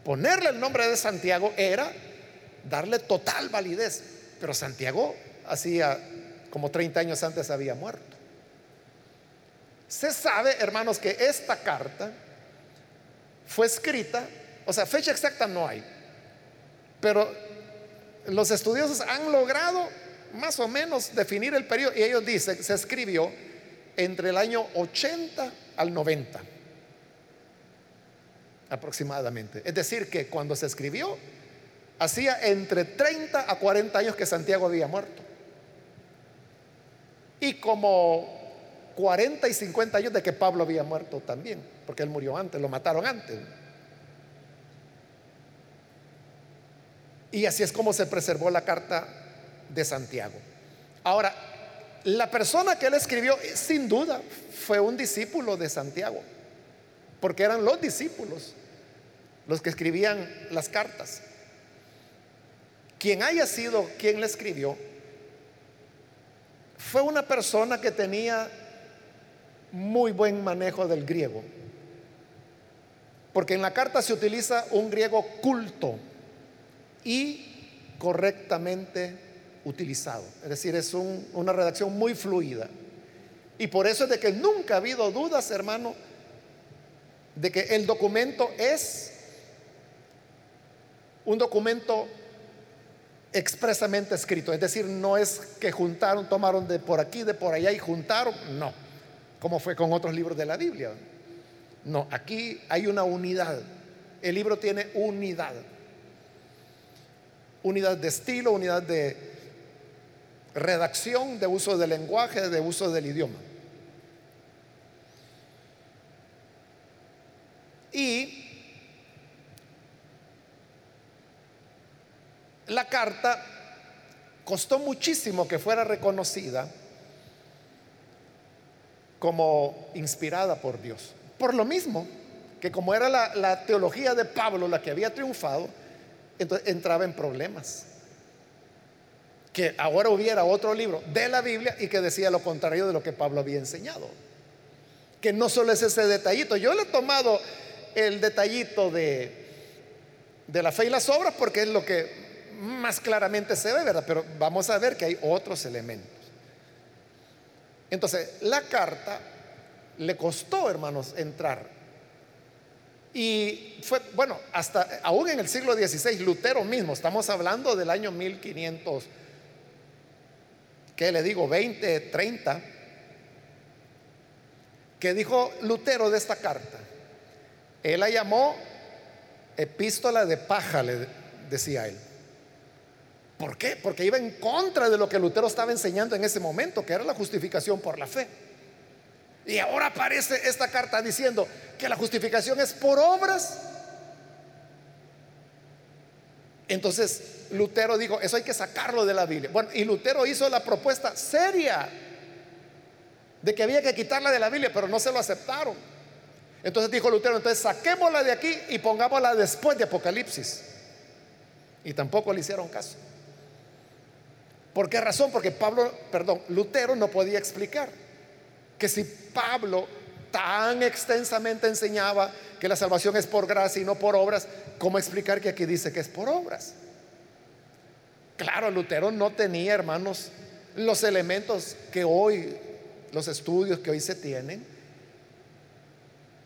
Ponerle el nombre de Santiago era darle total validez, pero Santiago hacía como 30 años antes había muerto. Se sabe, hermanos, que esta carta fue escrita, o sea, fecha exacta no hay, pero los estudiosos han logrado más o menos definir el periodo y ellos dicen, se escribió entre el año 80 al 90 aproximadamente. Es decir, que cuando se escribió, hacía entre 30 a 40 años que Santiago había muerto. Y como 40 y 50 años de que Pablo había muerto también, porque él murió antes, lo mataron antes. Y así es como se preservó la carta de Santiago. Ahora, la persona que él escribió, sin duda, fue un discípulo de Santiago, porque eran los discípulos los que escribían las cartas. Quien haya sido quien le escribió, fue una persona que tenía muy buen manejo del griego, porque en la carta se utiliza un griego culto y correctamente utilizado. Es decir, es una redacción muy fluida. Y por eso es de que nunca ha habido dudas, hermano, de que el documento es un documento expresamente escrito. Es decir, no es que juntaron, tomaron de por aquí, de por allá y juntaron. No, como fue con otros libros de la Biblia. No, aquí hay una unidad. El libro tiene unidad. Unidad de estilo, unidad de redacción, de uso del lenguaje, de uso del idioma. Y la carta costó muchísimo que fuera reconocida como inspirada por Dios. Por lo mismo que como era la, teología de Pablo la que había triunfado, entonces entraba en problemas que ahora hubiera otro libro de la Biblia y que decía lo contrario de lo que Pablo había enseñado. Que no solo es ese detallito, yo le he tomado el detallito de, de la fe y las obras porque es lo que más claramente se ve, ¿verdad? Pero vamos a ver que hay otros elementos. Entonces, la carta le costó, hermanos, entrar. Y fue, bueno, hasta aún en el siglo XVI, Lutero mismo, estamos hablando del año 1500 que le digo? 20, 30, que dijo Lutero de esta carta. Él la llamó epístola de paja, le decía él. ¿Por qué? Porque iba en contra de lo que Lutero estaba enseñando en ese momento, que era la justificación por la fe. Y ahora aparece esta carta diciendo que la justificación es por obras. Entonces, Lutero dijo, eso hay que sacarlo de la Biblia. Bueno, y Lutero hizo la propuesta seria de que había que quitarla de la Biblia, pero no se lo aceptaron. Entonces dijo Lutero, entonces saquémosla de aquí y pongámosla después de Apocalipsis. Y tampoco le hicieron caso. ¿Por qué razón? Porque Pablo, perdón, Lutero no podía explicar que si Pablo tan extensamente enseñaba que la salvación es por gracia y no por obras, ¿cómo explicar que aquí dice que es por obras? Claro, Lutero no tenía, hermanos, los elementos que hoy, los estudios que hoy se tienen,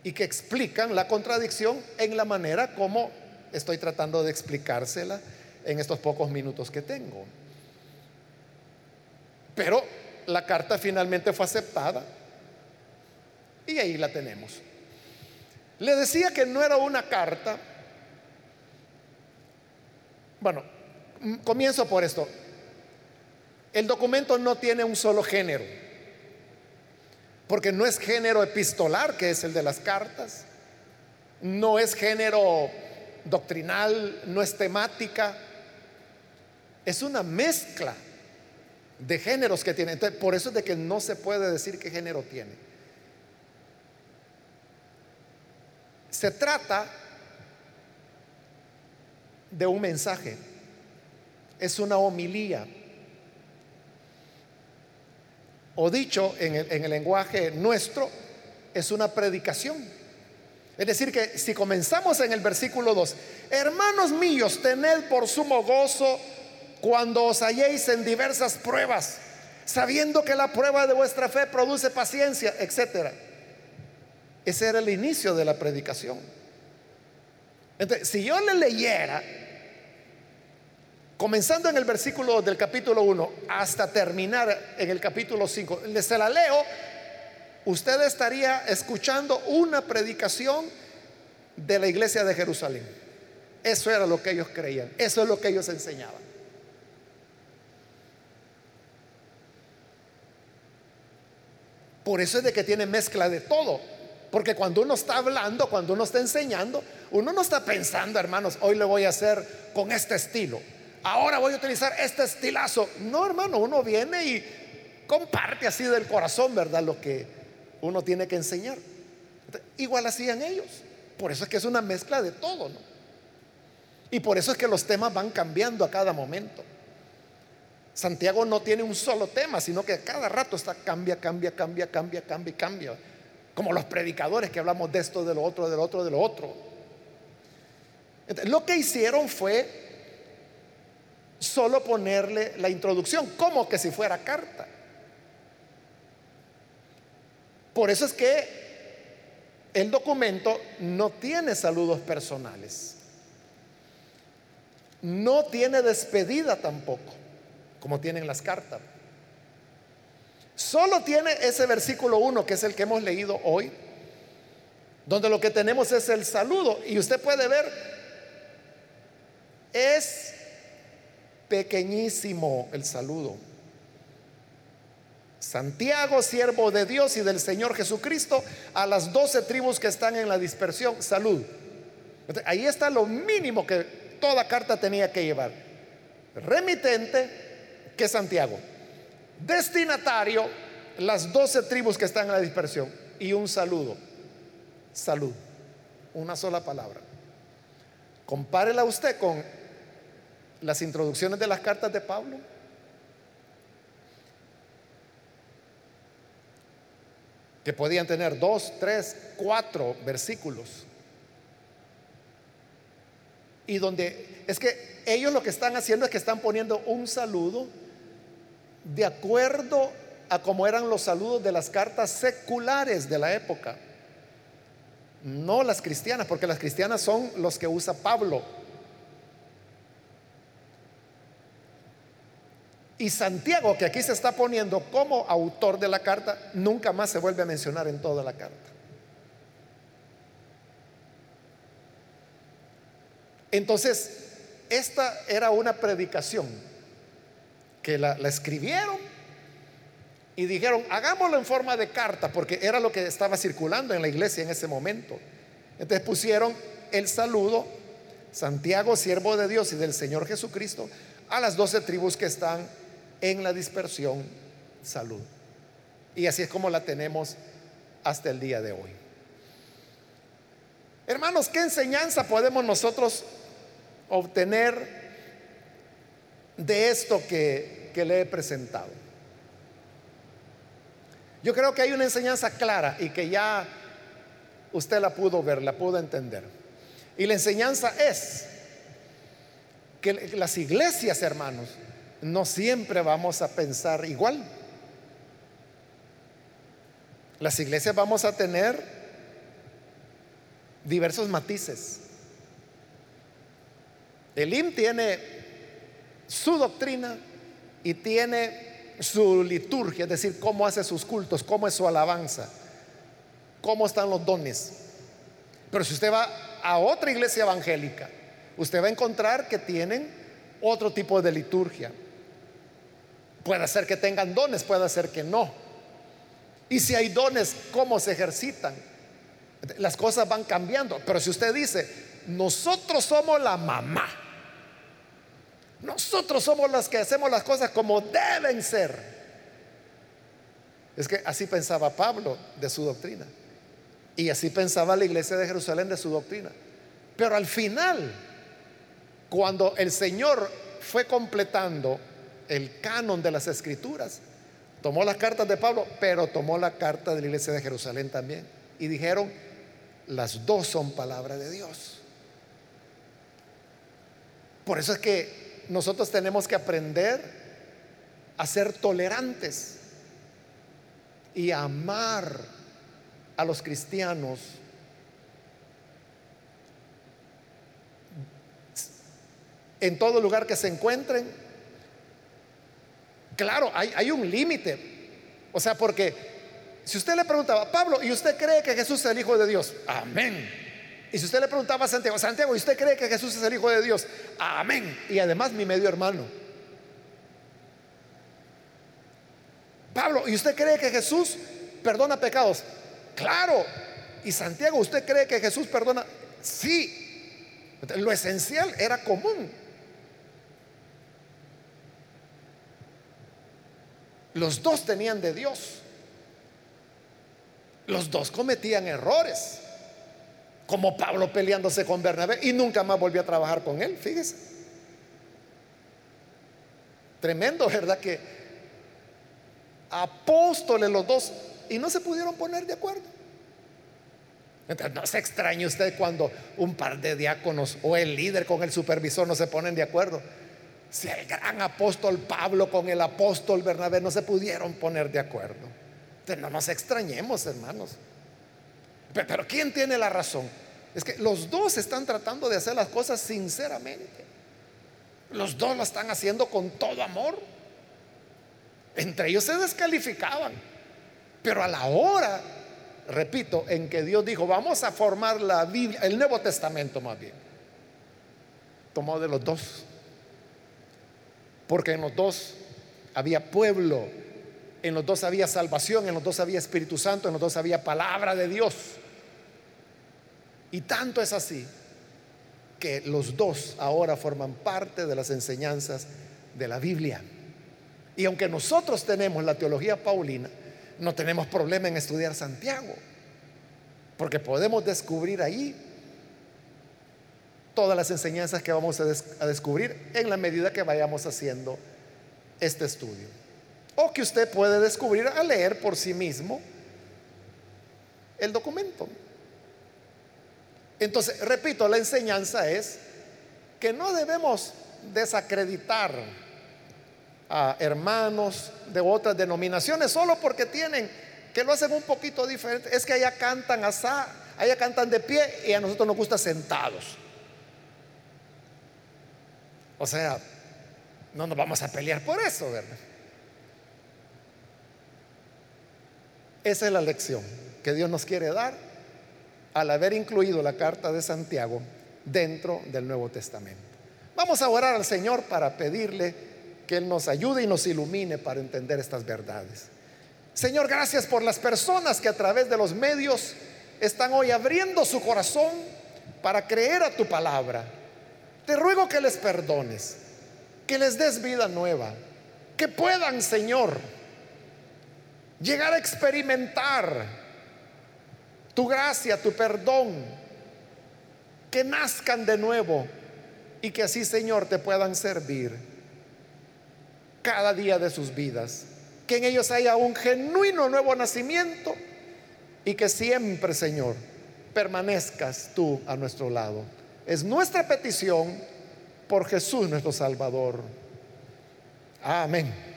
y que explican la contradicción en la manera como estoy tratando de explicársela en estos pocos minutos que tengo. Pero la carta finalmente fue aceptada y ahí la tenemos. Le decía que no era una carta. Bueno, comienzo por esto. El documento no tiene un solo género, porque no es género epistolar, que es el de las cartas, no es género doctrinal, no es temática, es una mezcla de géneros que tiene. Entonces, por eso es de que no se puede decir qué género tiene. Se trata de un mensaje, es una homilía o dicho en el, lenguaje nuestro, es una predicación. Es decir, que si comenzamos en el versículo 2, hermanos míos, tened por sumo gozo cuando os halléis en diversas pruebas, sabiendo que la prueba de vuestra fe produce paciencia, etc. Ese era el inicio de la predicación. Entonces, si yo le leyera comenzando en el versículo del capítulo 1 hasta terminar en el capítulo 5, se la leo, usted estaría escuchando una predicación de la iglesia de Jerusalén. Eso era lo que ellos creían, eso es lo que ellos enseñaban. Por eso es de que tiene mezcla de todo. Porque cuando uno está hablando, cuando uno está enseñando, uno no está pensando, hermanos, hoy le voy a hacer con este estilo ahora voy a utilizar este estilazo. No, hermano, uno viene y comparte así del corazón, ¿verdad? Lo que uno tiene que enseñar. Igual hacían ellos. Por eso es que es una mezcla de todo, ¿no? Y por eso es que los temas van cambiando a cada momento. Santiago no tiene un solo tema, sino que cada rato está cambia, cambia, cambia, cambia, cambia, cambia. Como los predicadores que hablamos de esto, de lo otro, de lo otro, de lo otro. lo que hicieron fue solo ponerle la introducción, como que si fuera carta. Por eso es que el documento no tiene saludos personales. No tiene despedida tampoco, como tienen las cartas. Solo tiene ese versículo 1, que es el que hemos leído hoy, donde lo que tenemos es el saludo. Y usted puede ver, es pequeñísimo el saludo. Santiago, siervo de Dios y del Señor Jesucristo, a las doce tribus que están en la dispersión, salud. ahí está lo mínimo que toda carta tenía que llevar. Remitente, que Santiago. Destinatario, las doce tribus que están en la dispersión. Y un saludo. Salud. Una sola palabra. Compárela usted con las introducciones de las cartas de Pablo? Que podían tener dos, tres, cuatro versículos. Y donde es que ellos lo que están haciendo es que están poniendo un saludo de acuerdo a cómo eran los saludos de las cartas seculares de la época. No las cristianas, porque las cristianas son los que usa Pablo Y Santiago, que aquí se está poniendo como autor de la carta, nunca más se vuelve a mencionar en toda la carta. Entonces, esta era una predicación que la, escribieron y dijeron, hagámoslo en forma de carta, porque era lo que estaba circulando en la iglesia en ese momento. Entonces pusieron el saludo, Santiago, siervo de Dios y del Señor Jesucristo, a las doce tribus que están en la dispersión salud. Y así es como la tenemos hasta el día de hoy. Hermanos, ¿qué enseñanza podemos nosotros obtener de esto que, que le he presentado? Yo creo que hay una enseñanza clara y que ya usted la pudo ver, la pudo entender. Y la enseñanza es que las iglesias, hermanos, no siempre vamos a pensar igual. Las iglesias vamos a tener diversos matices. El IM tiene su doctrina y tiene su liturgia, es decir, cómo hace sus cultos, cómo es su alabanza, cómo están los dones. Pero si usted va a otra iglesia evangélica, usted va a encontrar que tienen otro tipo de liturgia. Puede ser que tengan dones, puede ser que no. Y si hay dones, ¿cómo se ejercitan? Las cosas van cambiando. Pero si usted dice, nosotros somos la mamá, nosotros somos las que hacemos las cosas como deben ser. Es que así pensaba Pablo de su doctrina. Y así pensaba la iglesia de Jerusalén de su doctrina. Pero al final, cuando el Señor fue completando el canon de las escrituras, tomó las cartas de Pablo, pero tomó la carta de la iglesia de Jerusalén también. Y dijeron, las dos son palabra de Dios. Por eso es que nosotros tenemos que aprender a ser tolerantes y a amar a los cristianos en todo lugar que se encuentren. Claro, hay, un límite. O sea, porque si usted le preguntaba, Pablo, ¿y usted cree que Jesús es el Hijo de Dios? Amén. Y si usted le preguntaba a Santiago, Santiago, ¿y usted cree que Jesús es el Hijo de Dios? Amén. Y además mi medio hermano. Pablo, ¿y usted cree que Jesús perdona pecados? Claro. ¿Y Santiago, usted cree que Jesús perdona? Sí. Lo esencial era común. Los dos tenían de Dios. Los dos cometían errores. Como Pablo peleándose con Bernabé y nunca más volvió a trabajar con él, fíjese. Tremendo, ¿verdad? Que apóstoles los dos y no se pudieron poner de acuerdo. Entonces, no se extrañe usted cuando un par de diáconos o el líder con el supervisor no se ponen de acuerdo. Si el gran apóstol Pablo con el apóstol Bernabé no se pudieron poner de acuerdo. Entonces no nos extrañemos, hermanos. Pero, ¿quién tiene la razón? Es que los dos están tratando de hacer las cosas sinceramente. Los dos lo están haciendo con todo amor. Entre ellos se descalificaban. Pero a la hora, repito, en que Dios dijo, vamos a formar la Biblia, el Nuevo Testamento más bien, tomó de los dos porque en los dos había pueblo, en los dos había salvación, en los dos había Espíritu Santo, en los dos había palabra de Dios. Y tanto es así que los dos ahora forman parte de las enseñanzas de la Biblia. Y aunque nosotros tenemos la teología paulina, no tenemos problema en estudiar Santiago, porque podemos descubrir ahí todas las enseñanzas que vamos a, descubrir en la medida que vayamos haciendo este estudio. O que usted puede descubrir a leer por sí mismo el documento. Entonces, repito, la enseñanza es que no debemos desacreditar a hermanos de otras denominaciones solo porque tienen que lo hacen un poquito diferente. Es que allá cantan asá, allá cantan de pie y a nosotros nos gusta sentados. O sea, no nos vamos a pelear por eso, ¿verdad? Esa es la lección que Dios nos quiere dar al haber incluido la carta de Santiago dentro del Nuevo Testamento. Vamos a orar al Señor para pedirle que Él nos ayude y nos ilumine para entender estas verdades. Señor, gracias por las personas que a través de los medios están hoy abriendo su corazón para creer a tu palabra te ruego que les perdones, que les des vida nueva, que puedan, Señor, llegar a experimentar tu gracia, tu perdón, que nazcan de nuevo y que así, Señor, te puedan servir cada día de sus vidas. Que en ellos haya un genuino nuevo nacimiento y que siempre, Señor, permanezcas tú a nuestro lado. Es nuestra petición por Jesús nuestro Salvador. Amén.